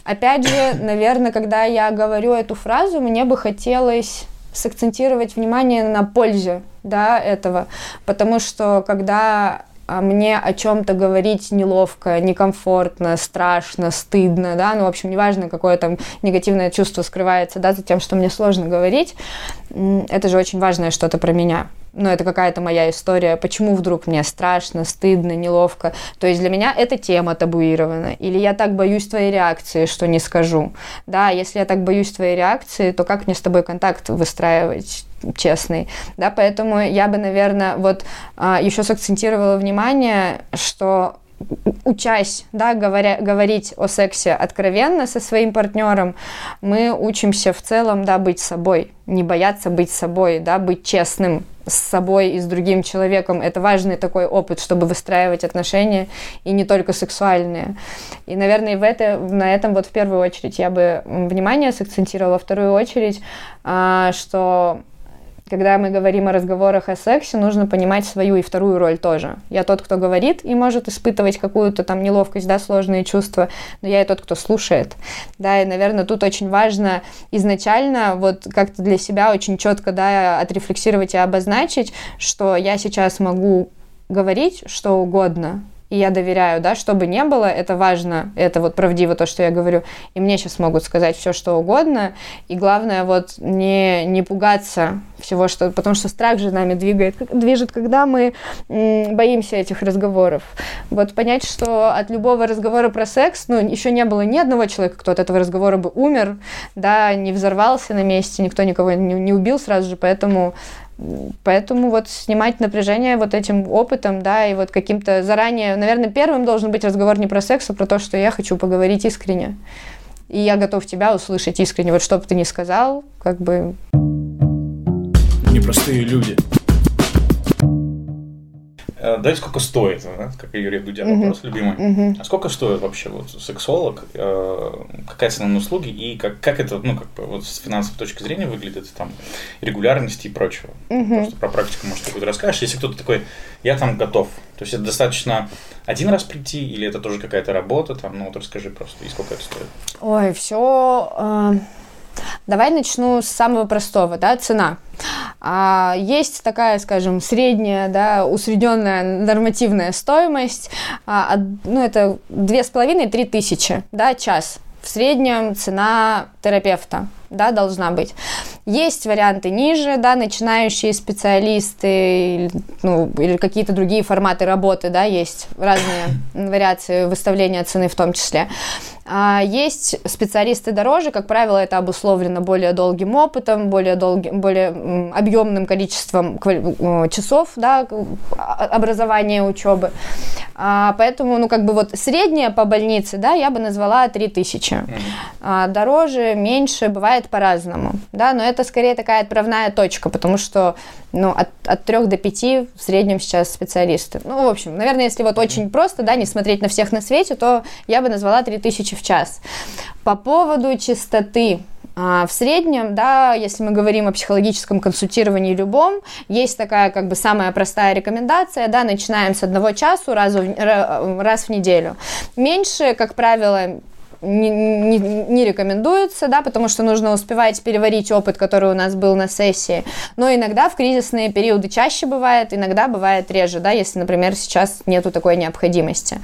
Опять же, наверное, когда я говорю эту фразу, мне бы хотелось сакцентировать внимание на пользе да, этого, потому что когда а, мне о чем-то говорить неловко, некомфортно, страшно, стыдно, да, ну, в общем, неважно, какое там негативное чувство скрывается, да, за тем, что мне сложно говорить, это же очень важное что-то про меня ну, это какая-то моя история, почему вдруг мне страшно, стыдно, неловко. То есть для меня эта тема табуирована. Или я так боюсь твоей реакции, что не скажу. Да, если я так боюсь твоей реакции, то как мне с тобой контакт выстраивать? честный, да, поэтому я бы, наверное, вот а, еще сакцентировала внимание, что учась, да, говоря, говорить о сексе откровенно со своим партнером, мы учимся в целом, да, быть собой, не бояться быть собой, да, быть честным с собой и с другим человеком. Это важный такой опыт, чтобы выстраивать отношения, и не только сексуальные. И, наверное, в это, на этом вот в первую очередь я бы внимание сакцентировала, во вторую очередь, а, что когда мы говорим о разговорах о сексе, нужно понимать свою и вторую роль тоже. Я тот, кто говорит и может испытывать какую-то там неловкость, да, сложные чувства, но я и тот, кто слушает. Да, и, наверное, тут очень важно изначально вот как-то для себя очень четко, да, отрефлексировать и обозначить, что я сейчас могу говорить что угодно, и я доверяю, да, что бы ни было, это важно, это вот правдиво то, что я говорю, и мне сейчас могут сказать все, что угодно, и главное вот не, не пугаться всего, что, потому что страх же нами двигает, движет, когда мы боимся этих разговоров. Вот понять, что от любого разговора про секс, ну, еще не было ни одного человека, кто от этого разговора бы умер, да, не взорвался на месте, никто никого не, не убил сразу же, поэтому Поэтому вот снимать напряжение вот этим опытом, да, и вот каким-то заранее, наверное, первым должен быть разговор не про секс, а про то, что я хочу поговорить искренне. И я готов тебя услышать искренне. Вот что бы ты ни сказал, как бы... Непростые люди. Э, давайте сколько стоит, да? как Юрий Дудя вопрос uh-huh. любимый. Uh-huh. А сколько стоит вообще вот сексолог, э, какая цена на услуги и как, как это, ну, как бы вот с финансовой точки зрения выглядит, там, регулярности и прочего. Uh-huh. Просто про практику, может, какую-то расскажешь. Если кто-то такой, я там готов, то есть это достаточно один раз прийти или это тоже какая-то работа, там, ну, вот расскажи просто, и сколько это стоит. Ой, все... Э Давай начну с самого простого, да, цена. А, есть такая, скажем, средняя, да, усредненная нормативная стоимость, а, ну, это две с половиной-три тысячи, да, час. В среднем цена терапевта да, должна быть. Есть варианты ниже, да, начинающие специалисты, ну, или какие-то другие форматы работы, да, есть разные вариации выставления цены в том числе. А есть специалисты дороже, как правило, это обусловлено более долгим опытом, более, долгим, более объемным количеством часов да, образования, учебы. А, поэтому, ну, как бы вот средняя по больнице, да, я бы назвала 3000. Mm-hmm. А, дороже, меньше, бывает по-разному, да, но это скорее такая отправная точка, потому что, ну, от, от 3 до 5 в среднем сейчас специалисты. Ну, в общем, наверное, если вот очень просто, да, не смотреть на всех на свете, то я бы назвала 3000 в час. По поводу чистоты, а, в среднем, да, если мы говорим о психологическом консультировании любом, есть такая как бы самая простая рекомендация, да, начинаем с одного часу раз в, раз в неделю. Меньше, как правило, не, не, не рекомендуется, да, потому что нужно успевать переварить опыт, который у нас был на сессии. Но иногда в кризисные периоды чаще бывает, иногда бывает реже, да, если, например, сейчас нету такой необходимости.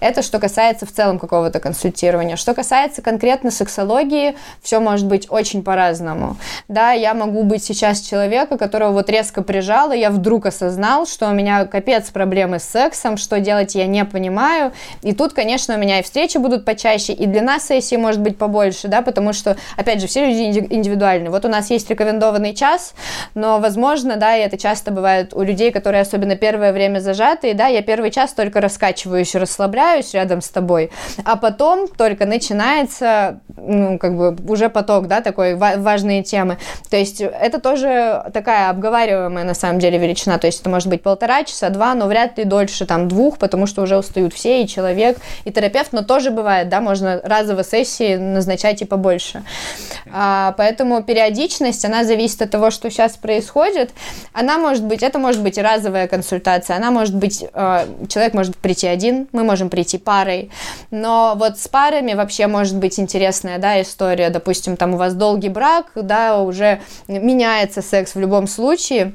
Это что касается в целом какого-то консультирования. Что касается конкретно сексологии, все может быть очень по-разному. Да, я могу быть сейчас человека, которого вот резко прижало, я вдруг осознал, что у меня капец проблемы с сексом, что делать я не понимаю. И тут, конечно, у меня и встречи будут почаще, и для длина сессии может быть побольше, да, потому что, опять же, все люди индивидуальны. Вот у нас есть рекомендованный час, но, возможно, да, и это часто бывает у людей, которые особенно первое время зажаты, да, я первый час только раскачиваюсь, расслабляюсь рядом с тобой, а потом только начинается, ну, как бы уже поток, да, такой важные темы. То есть это тоже такая обговариваемая на самом деле величина, то есть это может быть полтора часа, два, но вряд ли дольше там двух, потому что уже устают все, и человек, и терапевт, но тоже бывает, да, можно разово сессии назначать и побольше. А, поэтому периодичность, она зависит от того, что сейчас происходит. Она может быть, это может быть разовая консультация, она может быть, э, человек может прийти один, мы можем прийти парой, но вот с парами вообще может быть интересная, да, история, допустим, там у вас долгий брак, да, уже меняется секс в любом случае,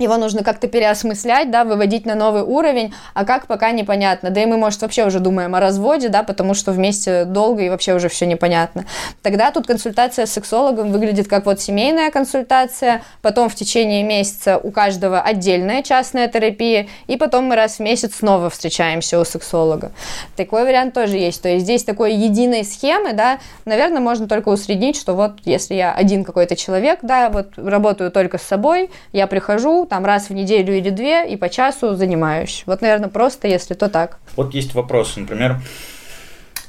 его нужно как-то переосмыслять, да, выводить на новый уровень, а как пока непонятно. Да и мы, может, вообще уже думаем о разводе, да, потому что вместе долго и вообще уже все непонятно. Тогда тут консультация с сексологом выглядит как вот семейная консультация, потом в течение месяца у каждого отдельная частная терапия, и потом мы раз в месяц снова встречаемся у сексолога. Такой вариант тоже есть. То есть здесь такой единой схемы, да, наверное, можно только усреднить, что вот если я один какой-то человек, да, вот работаю только с собой, я прихожу, там раз в неделю или две и по часу занимаюсь. Вот, наверное, просто, если то так. Вот есть вопрос, например,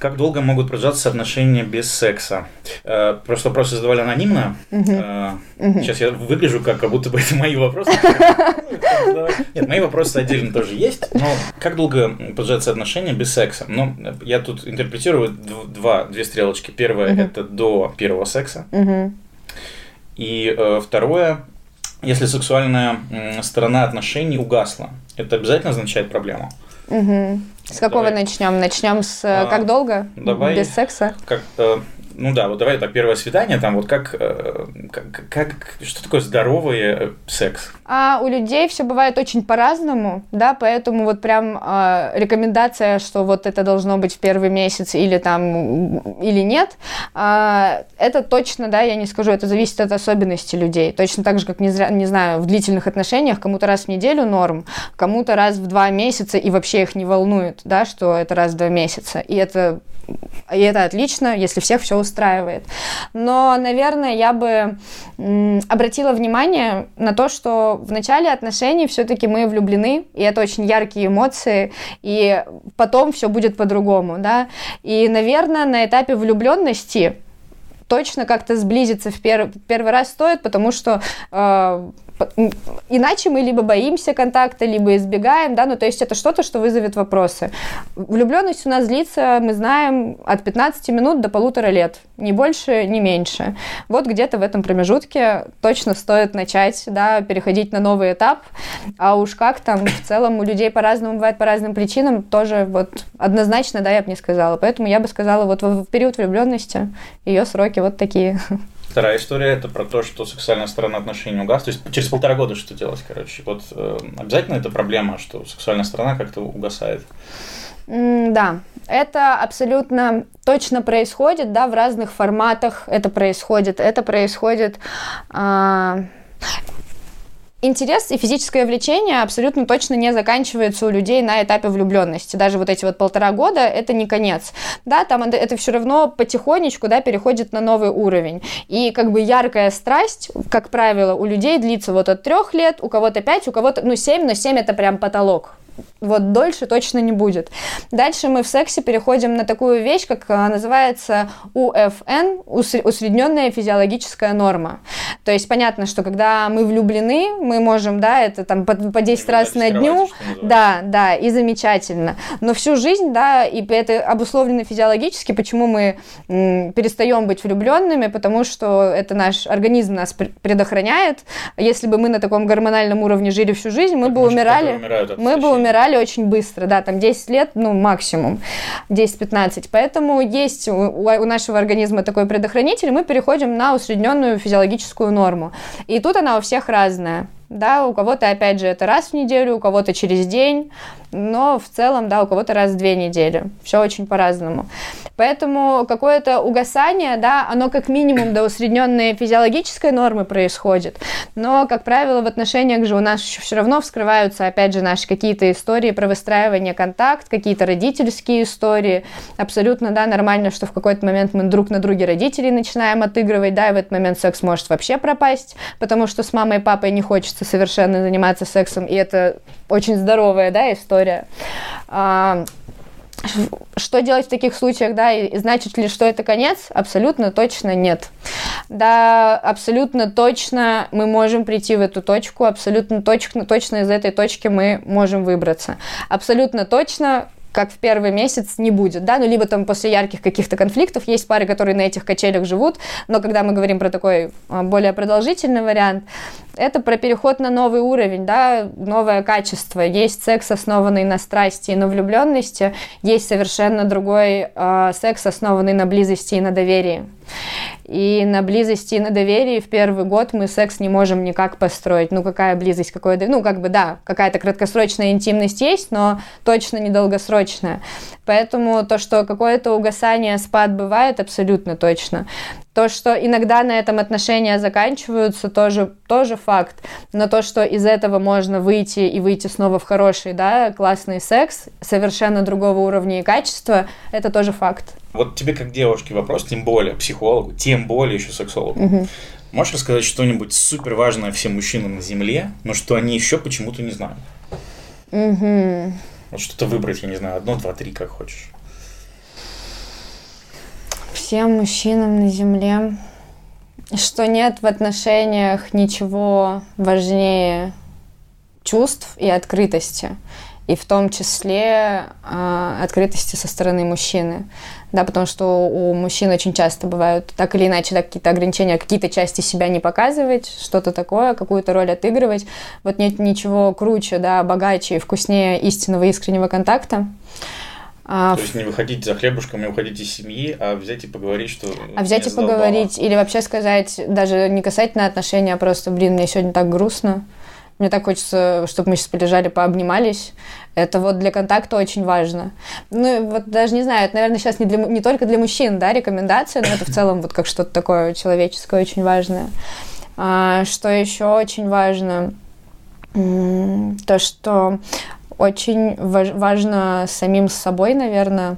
как долго могут продолжаться отношения без секса? Э, просто вопросы задавали анонимно. Сейчас я выгляжу как, как будто бы это мои вопросы. Нет, мои вопросы отдельно тоже есть, но как долго продолжаются отношения без секса? Ну, я тут интерпретирую два, две стрелочки. Первое – это до первого секса. И э, второе если сексуальная сторона отношений угасла, это обязательно означает проблему. Угу. С какого давай. начнем? Начнем с а, как долго? Давай. Без секса? Как, э, ну да, вот давай так, первое свидание, там вот как, э, как, как что такое здоровый э, секс? А у людей все бывает очень по-разному, да, поэтому вот прям э, рекомендация, что вот это должно быть в первый месяц или там, или нет, э, это точно, да, я не скажу, это зависит от особенностей людей. Точно так же, как, не, не знаю, в длительных отношениях кому-то раз в неделю норм, кому-то раз в два месяца и вообще их не волнует, да, что это раз в два месяца. И это и это отлично, если всех все устраивает. Но, наверное, я бы обратила внимание на то, что в начале отношений все-таки мы влюблены, и это очень яркие эмоции, и потом все будет по-другому, да. И, наверное, на этапе влюбленности точно как-то сблизиться в пер- первый раз стоит, потому что э, иначе мы либо боимся контакта, либо избегаем, да, ну то есть это что-то, что вызовет вопросы. Влюбленность у нас длится, мы знаем, от 15 минут до полутора лет, ни больше, ни меньше. Вот где-то в этом промежутке точно стоит начать, да, переходить на новый этап, а уж как там в целом у людей по-разному бывает по разным причинам, тоже вот однозначно, да, я бы не сказала. Поэтому я бы сказала, вот в период влюбленности ее сроки вот такие. Вторая история это про то, что сексуальная сторона отношений угас. То есть через полтора года что делать, короче. Вот э, обязательно это проблема, что сексуальная сторона как-то угасает. Mm, да, это абсолютно точно происходит, да, в разных форматах это происходит. Это происходит. Э, интерес и физическое влечение абсолютно точно не заканчиваются у людей на этапе влюбленности. Даже вот эти вот полтора года это не конец. Да, там это все равно потихонечку, да, переходит на новый уровень. И как бы яркая страсть, как правило, у людей длится вот от трех лет, у кого-то пять, у кого-то, ну, семь, но семь это прям потолок вот дольше точно не будет. Дальше мы в сексе переходим на такую вещь, как а, называется УФН, усредненная физиологическая норма. То есть понятно, что когда мы влюблены, мы можем, да, это там по, по 10 раз на дню, да, да, и замечательно. Но всю жизнь, да, и это обусловлено физиологически, почему мы перестаем быть влюбленными, потому что это наш организм нас предохраняет. Если бы мы на таком гормональном уровне жили всю жизнь, мы так бы умирали, мы бы умирали очень быстро, да, там 10 лет, ну, максимум, 10-15. Поэтому есть у, у нашего организма такой предохранитель, мы переходим на усредненную физиологическую норму. И тут она у всех разная да, у кого-то, опять же, это раз в неделю, у кого-то через день, но в целом, да, у кого-то раз в две недели. Все очень по-разному. Поэтому какое-то угасание, да, оно как минимум до усредненной физиологической нормы происходит, но, как правило, в отношениях же у нас все равно вскрываются, опять же, наши какие-то истории про выстраивание контакт, какие-то родительские истории. Абсолютно, да, нормально, что в какой-то момент мы друг на друге родителей начинаем отыгрывать, да, и в этот момент секс может вообще пропасть, потому что с мамой и папой не хочется совершенно заниматься сексом, и это очень здоровая, да, история. А, что делать в таких случаях, да, и значит ли, что это конец? Абсолютно точно нет. Да, абсолютно точно мы можем прийти в эту точку, абсолютно точно, точно из этой точки мы можем выбраться. Абсолютно точно как в первый месяц не будет, да, ну, либо там после ярких каких-то конфликтов есть пары, которые на этих качелях живут, но когда мы говорим про такой а, более продолжительный вариант, это про переход на новый уровень, да, новое качество. Есть секс, основанный на страсти и на влюбленности, есть совершенно другой э, секс, основанный на близости и на доверии. И на близости и на доверии в первый год мы секс не можем никак построить. Ну, какая близость, какое... Ну, как бы, да, какая-то краткосрочная интимность есть, но точно недолгосрочная. Поэтому то, что какое-то угасание, спад бывает, абсолютно точно. То, что иногда на этом отношения заканчиваются, тоже, тоже факт. Но то, что из этого можно выйти и выйти снова в хороший, да, классный секс, совершенно другого уровня и качества, это тоже факт. Вот тебе как девушке вопрос, тем более психологу, тем более еще сексологу. Угу. Можешь рассказать что-нибудь супер важное всем мужчинам на Земле, но что они еще почему-то не знают? Угу. Вот что-то выбрать, я не знаю, одно, два, три, как хочешь. Всем мужчинам на Земле, что нет в отношениях ничего важнее чувств и открытости и в том числе э, открытости со стороны мужчины, да, потому что у мужчин очень часто бывают так или иначе да, какие-то ограничения, какие-то части себя не показывать, что-то такое, какую-то роль отыгрывать. Вот нет ничего круче, да, богаче и вкуснее истинного искреннего контакта. А, То есть не выходить за хлебушком, не уходить из семьи, а взять и поговорить, что... А взять и поговорить, или вообще сказать, даже не касательно отношений, а просто, блин, мне сегодня так грустно, мне так хочется, чтобы мы сейчас полежали, пообнимались. Это вот для контакта очень важно. Ну, вот даже не знаю, это, наверное, сейчас не, для, не только для мужчин, да, рекомендация, но это в целом вот как что-то такое человеческое очень важное. А, что еще очень важно? То, что очень важ, важно самим собой, наверное,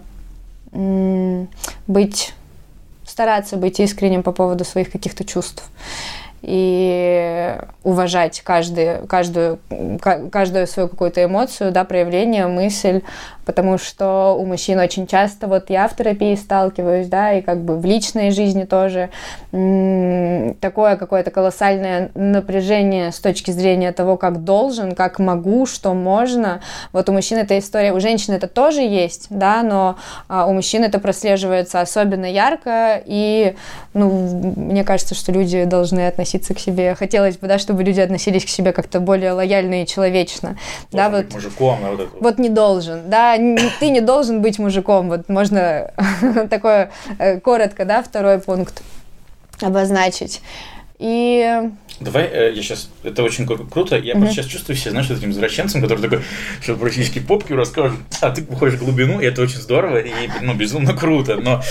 быть, стараться быть искренним по поводу своих каких-то чувств и уважать каждый, каждую, каждую свою какую-то эмоцию, да, проявление, мысль, потому что у мужчин очень часто, вот я в терапии сталкиваюсь, да, и как бы в личной жизни тоже такое какое-то колоссальное напряжение с точки зрения того, как должен, как могу, что можно. Вот у мужчин эта история, у женщин это тоже есть, да, но а, у мужчин это прослеживается особенно ярко, и, ну, мне кажется, что люди должны относиться к себе, хотелось бы, да, чтобы люди относились к себе как-то более лояльно и человечно. Должен да, вот, мужиком, вот, это. вот не должен, да, ты не должен быть мужиком, вот можно такое э, коротко, да, второй пункт обозначить. И... Давай, э, я сейчас, это очень круто, я mm-hmm. просто сейчас чувствую себя, знаешь, этим извращенцем, который такой, что практически попки расскажет, а ты уходишь в глубину, и это очень здорово, и, ну, безумно круто, но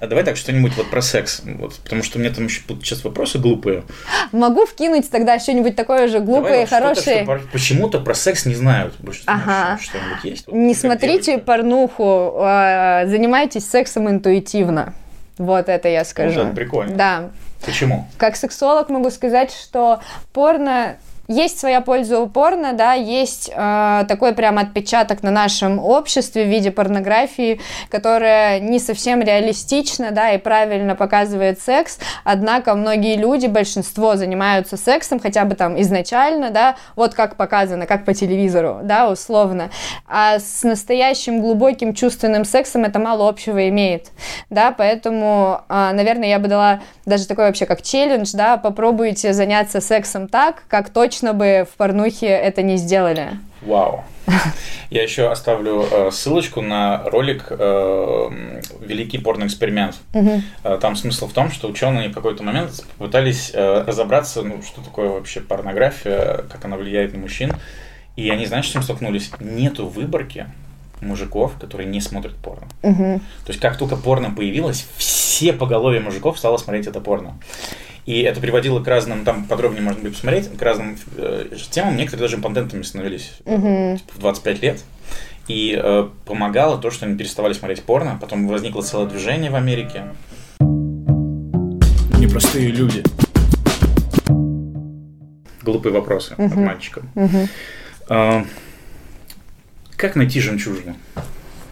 а давай так, что-нибудь вот про секс, вот, потому что у меня там еще будут сейчас вопросы глупые. Могу вкинуть тогда что-нибудь такое же глупое, давай, хорошее. Что почему-то про секс не знают. Ага. Что-нибудь есть? Вот, не смотрите девочка. порнуху, а, занимайтесь сексом интуитивно. Вот это я скажу. Вот это прикольно. Да. Почему? Как сексолог могу сказать, что порно есть своя польза у порно, да, есть э, такой прям отпечаток на нашем обществе в виде порнографии, которая не совсем реалистична, да, и правильно показывает секс, однако многие люди, большинство занимаются сексом хотя бы там изначально, да, вот как показано, как по телевизору, да, условно, а с настоящим глубоким чувственным сексом это мало общего имеет, да, поэтому, э, наверное, я бы дала даже такой вообще как челлендж, да, попробуйте заняться сексом так, как точно точно бы в порнухе это не сделали. Вау. Я еще оставлю э, ссылочку на ролик э, «Великий порный эксперимент». Угу. Э, там смысл в том, что ученые в какой-то момент пытались э, разобраться, ну, что такое вообще порнография, как она влияет на мужчин. И они, знаешь, с чем столкнулись? Нету выборки мужиков, которые не смотрят порно. Угу. То есть, как только порно появилось, все поголовье мужиков стало смотреть это порно. И это приводило к разным, там подробнее можно будет посмотреть, к разным э, темам. Некоторые даже импотентами становились mm-hmm. типа, в 25 лет. И э, помогало то, что они переставали смотреть порно. Потом возникло целое движение в Америке. Непростые люди. Глупые вопросы mm-hmm. от мальчика. Mm-hmm. Э, как найти жемчужину?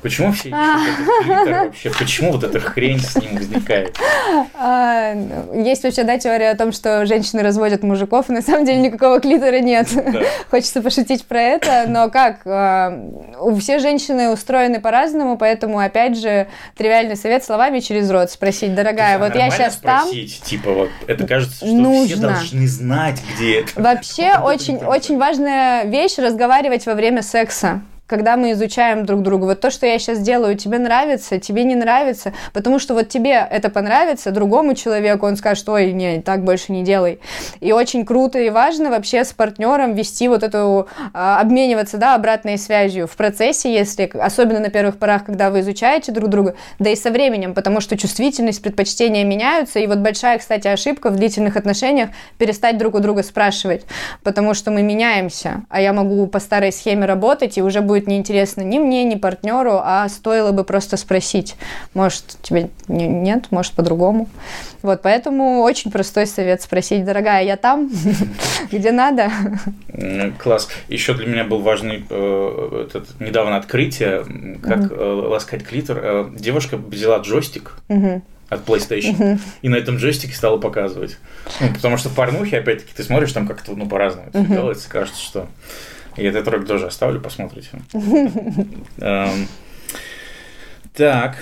Почему все ищут вообще? Почему вот эта хрень с ним возникает? А, есть вообще, да, теория о том, что женщины разводят мужиков, и на самом деле никакого клитора нет. Хочется пошутить про это, но как? А, все женщины устроены по-разному, поэтому, опять же, тривиальный совет словами через рот спросить, дорогая, вот я сейчас там... типа, вот, это кажется, что все должны знать, где это. Вообще, очень, очень важная вещь разговаривать во время секса когда мы изучаем друг друга. Вот то, что я сейчас делаю, тебе нравится, тебе не нравится, потому что вот тебе это понравится, другому человеку он скажет, ой, не, так больше не делай. И очень круто и важно вообще с партнером вести вот эту, а, обмениваться, да, обратной связью в процессе, если, особенно на первых порах, когда вы изучаете друг друга, да и со временем, потому что чувствительность, предпочтения меняются, и вот большая, кстати, ошибка в длительных отношениях перестать друг у друга спрашивать, потому что мы меняемся, а я могу по старой схеме работать, и уже будет будет неинтересно ни мне, ни партнеру, а стоило бы просто спросить, может, тебе нет, может, по-другому. Вот, поэтому очень простой совет спросить, дорогая, я там, где надо. Класс. Еще для меня был важный э, недавно открытие, как э, ласкать клитор. Э, девушка взяла джойстик, от PlayStation. Uh-huh. И на этом джойстике стала показывать. Ну, потому что в порнухе, опять-таки, ты смотришь, там как-то ну, по-разному uh-huh. делается. Кажется, что и этот ролик тоже оставлю, посмотрите. Эм, так.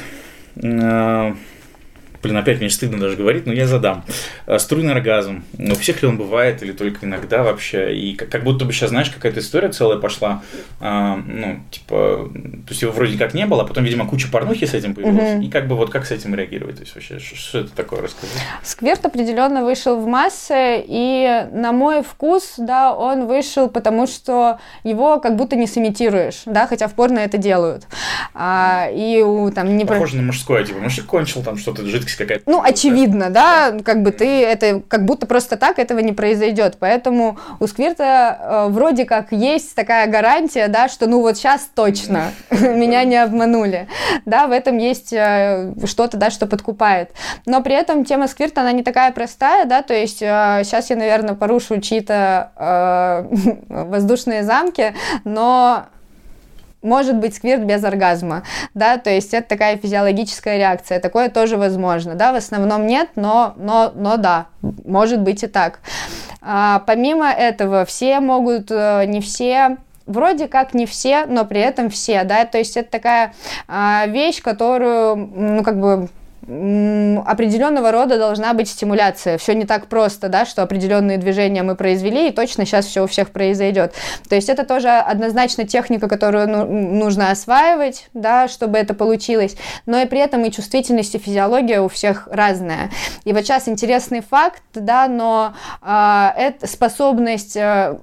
Блин, опять мне стыдно даже говорить, но я задам. Э, струйный оргазм. У всех ли он бывает или только иногда вообще? И как, как будто бы сейчас, знаешь, какая-то история целая пошла. А, ну, типа, то есть его вроде как не было, а потом, видимо, куча порнухи с этим появилась. Угу. И как бы вот как с этим реагировать? То есть вообще, что, что это такое, расскажи. Скверт определенно вышел в массы, и на мой вкус, да, он вышел, потому что его как будто не сымитируешь, да, хотя в порно это делают. А, и у, там не Похоже про... на мужское, типа, мужик кончил там что-то, жидкость какая-то. Ну, очевидно, да, как бы ты это, как будто просто так этого не произойдет. Поэтому у сквирта э, вроде как есть такая гарантия, да, что ну вот сейчас точно меня не обманули. Да, в этом есть э, что-то, да, что подкупает. Но при этом тема сквирта, она не такая простая, да, то есть э, сейчас я, наверное, порушу чьи-то э, воздушные замки, но может быть сквирт без оргазма, да, то есть это такая физиологическая реакция, такое тоже возможно, да, в основном нет, но, но, но да, может быть и так. А, помимо этого, все могут, э, не все вроде как не все, но при этом все, да, то есть это такая а, вещь, которую, ну, как бы определенного рода должна быть стимуляция. Все не так просто, да, что определенные движения мы произвели, и точно сейчас все у всех произойдет. То есть это тоже однозначно техника, которую ну, нужно осваивать, да, чтобы это получилось. Но и при этом и чувствительность, и физиология у всех разная. И вот сейчас интересный факт, да, но э, эта способность э,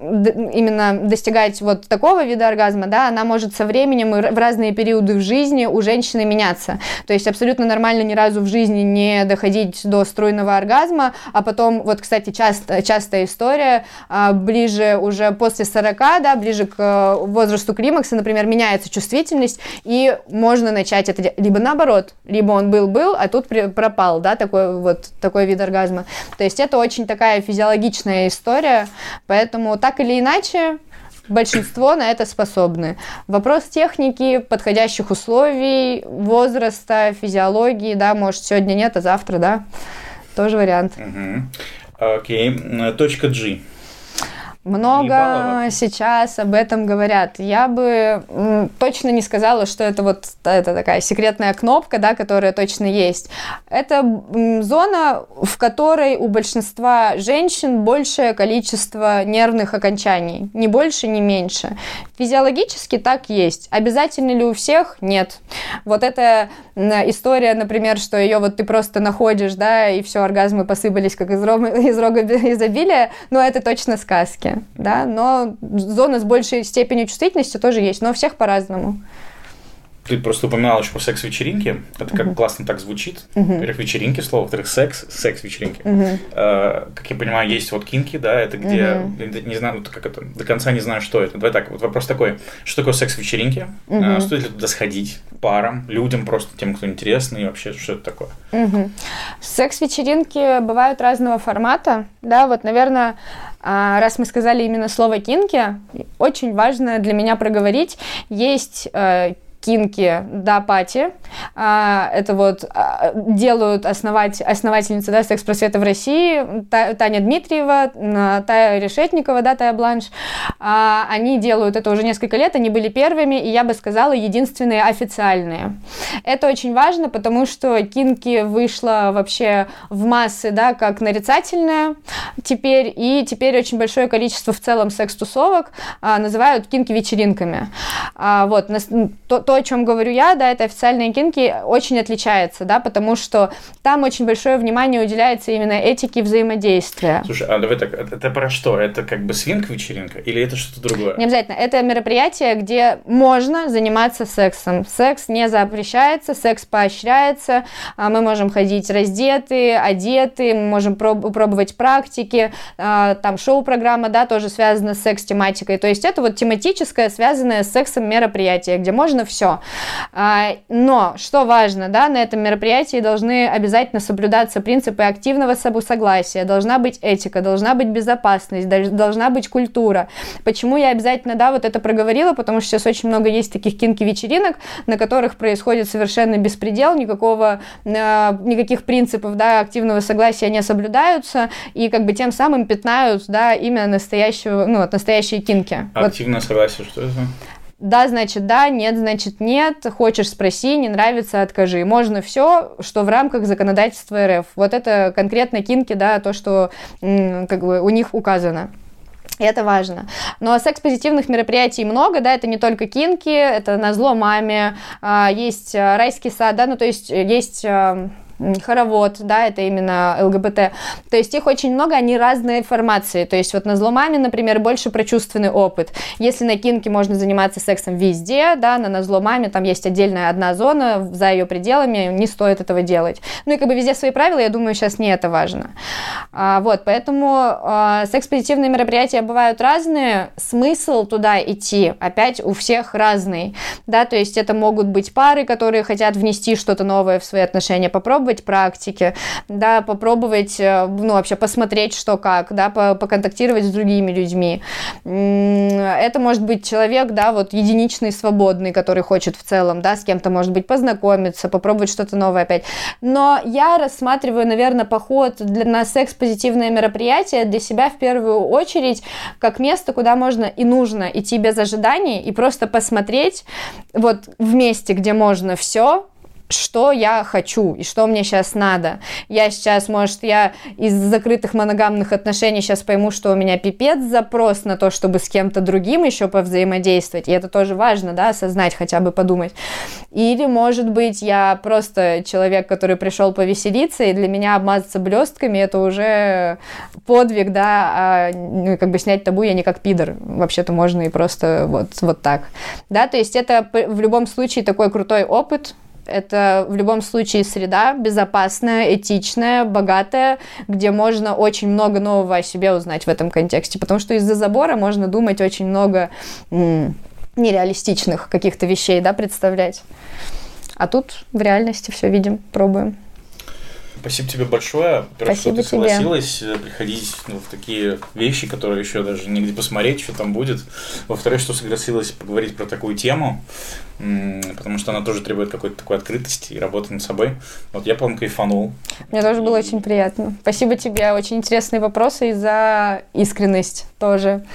именно достигать вот такого вида оргазма, да, она может со временем и в разные периоды в жизни у женщины меняться. То есть абсолютно нормально ни разу в жизни не доходить до струйного оргазма, а потом, вот, кстати, часто, частая история, а, ближе уже после 40, да, ближе к э, возрасту климакса, например, меняется чувствительность, и можно начать это либо наоборот, либо он был-был, а тут пропал, да, такой вот такой вид оргазма. То есть это очень такая физиологичная история, поэтому так или иначе большинство на это способны. Вопрос техники, подходящих условий, возраста, физиологии, да, может, сегодня нет, а завтра, да, тоже вариант. Окей, точка G. Много сейчас об этом говорят. Я бы точно не сказала, что это вот это такая секретная кнопка, да, которая точно есть. Это зона, в которой у большинства женщин большее количество нервных окончаний. Ни больше, ни меньше. Физиологически так есть. Обязательно ли у всех? Нет. Вот эта история, например, что ее вот ты просто находишь, да, и все, оргазмы посыпались как из, рога, из рога изобилия, но это точно сказки да, но зона с большей степенью чувствительности тоже есть, но у всех по-разному. Ты просто упоминала еще про секс-вечеринки. Это как uh-huh. классно так звучит. Uh-huh. Во-первых, вечеринки, слово. Во-вторых, секс, секс-вечеринки. Uh-huh. Uh, как я понимаю, есть вот кинки, да, это где, uh-huh. не знаю, как это, до конца не знаю, что это. Давай так, вот вопрос такой. Что такое секс-вечеринки? Uh-huh. Uh, стоит ли туда сходить парам, людям, просто тем, кто интересно, и вообще, что это такое? Uh-huh. Секс-вечеринки бывают разного формата, да, вот, наверное, раз мы сказали именно слово кинки, очень важно для меня проговорить, есть э, кинки да пати. А, это вот а, делают основать, основательница да, секс-просвета в России, Таня Дмитриева, Тая Решетникова, да, Тая Бланш. А, они делают это уже несколько лет, они были первыми, и я бы сказала, единственные официальные. Это очень важно, потому что кинки вышла вообще в массы, да, как нарицательная теперь, и теперь очень большое количество в целом секс-тусовок называют кинки вечеринками. Вот, то, то о чем говорю я, да, это официальные кинки, очень отличается, да, потому что там очень большое внимание уделяется именно этике взаимодействия. Слушай, а давай так, это про что? Это как бы свинг-вечеринка или это что-то другое? Не обязательно. Это мероприятие, где можно заниматься сексом. Секс не запрещается, секс поощряется, а мы можем ходить раздеты, одеты, мы можем проб- пробовать практики, а, там шоу-программа, да, тоже связана с секс-тематикой. То есть это вот тематическое, связанное с сексом мероприятие, где можно все все. А, но, что важно, да, на этом мероприятии должны обязательно соблюдаться принципы активного согласия, должна быть этика, должна быть безопасность, должна быть культура. Почему я обязательно, да, вот это проговорила, потому что сейчас очень много есть таких кинки-вечеринок, на которых происходит совершенно беспредел, никакого, а, никаких принципов, да, активного согласия не соблюдаются, и как бы тем самым пятнают, да, именно настоящего, ну, настоящие кинки. Активное вот. согласие, что это? Да, значит да, нет, значит нет. Хочешь спроси, не нравится, откажи. Можно все, что в рамках законодательства РФ. Вот это конкретно кинки, да, то, что как бы у них указано. Это важно. Но секс-позитивных мероприятий много, да, это не только кинки, это на зло маме, а, есть а, райский сад, да, ну то есть есть а, хоровод, да, это именно ЛГБТ. То есть их очень много, они разные формации. То есть вот на зломаме, например, больше про чувственный опыт. Если на кинке можно заниматься сексом везде, да, на, на зломаме там есть отдельная одна зона, за ее пределами не стоит этого делать. Ну и как бы везде свои правила, я думаю, сейчас не это важно. А, вот, поэтому а, секс-позитивные мероприятия бывают разные, смысл туда идти опять у всех разный, да, то есть это могут быть пары, которые хотят внести что-то новое в свои отношения, попробовать попробовать практики, да, попробовать, э, ну, вообще посмотреть, что как, да, поконтактировать с другими людьми. Это может быть человек, да, вот единичный, свободный, который хочет в целом, да, с кем-то, может быть, познакомиться, попробовать что-то новое опять. Но я рассматриваю, наверное, поход для, на секс-позитивное мероприятие для себя в первую очередь как место, куда можно и нужно идти без ожиданий и просто посмотреть вот в месте, где можно все, что я хочу и что мне сейчас надо. Я сейчас, может, я из закрытых моногамных отношений сейчас пойму, что у меня пипец запрос на то, чтобы с кем-то другим еще повзаимодействовать. И это тоже важно, да, осознать, хотя бы подумать. Или, может быть, я просто человек, который пришел повеселиться, и для меня обмазаться блестками это уже подвиг, да, а, ну, как бы снять табу я не как пидор. Вообще-то можно и просто вот, вот так. Да, то есть это в любом случае такой крутой опыт, это в любом случае среда безопасная, этичная, богатая, где можно очень много нового о себе узнать в этом контексте. Потому что из-за забора можно думать очень много нереалистичных каких-то вещей, да, представлять. А тут в реальности все видим, пробуем. Спасибо тебе большое. Спасибо что ты согласилась тебе. приходить ну, в такие вещи, которые еще даже нигде посмотреть, что там будет. Во-вторых, что согласилась поговорить про такую тему, потому что она тоже требует какой-то такой открытости и работы над собой. Вот я, по-моему, кайфанул. Мне тоже было очень приятно. Спасибо тебе. Очень интересные вопросы и за искренность тоже.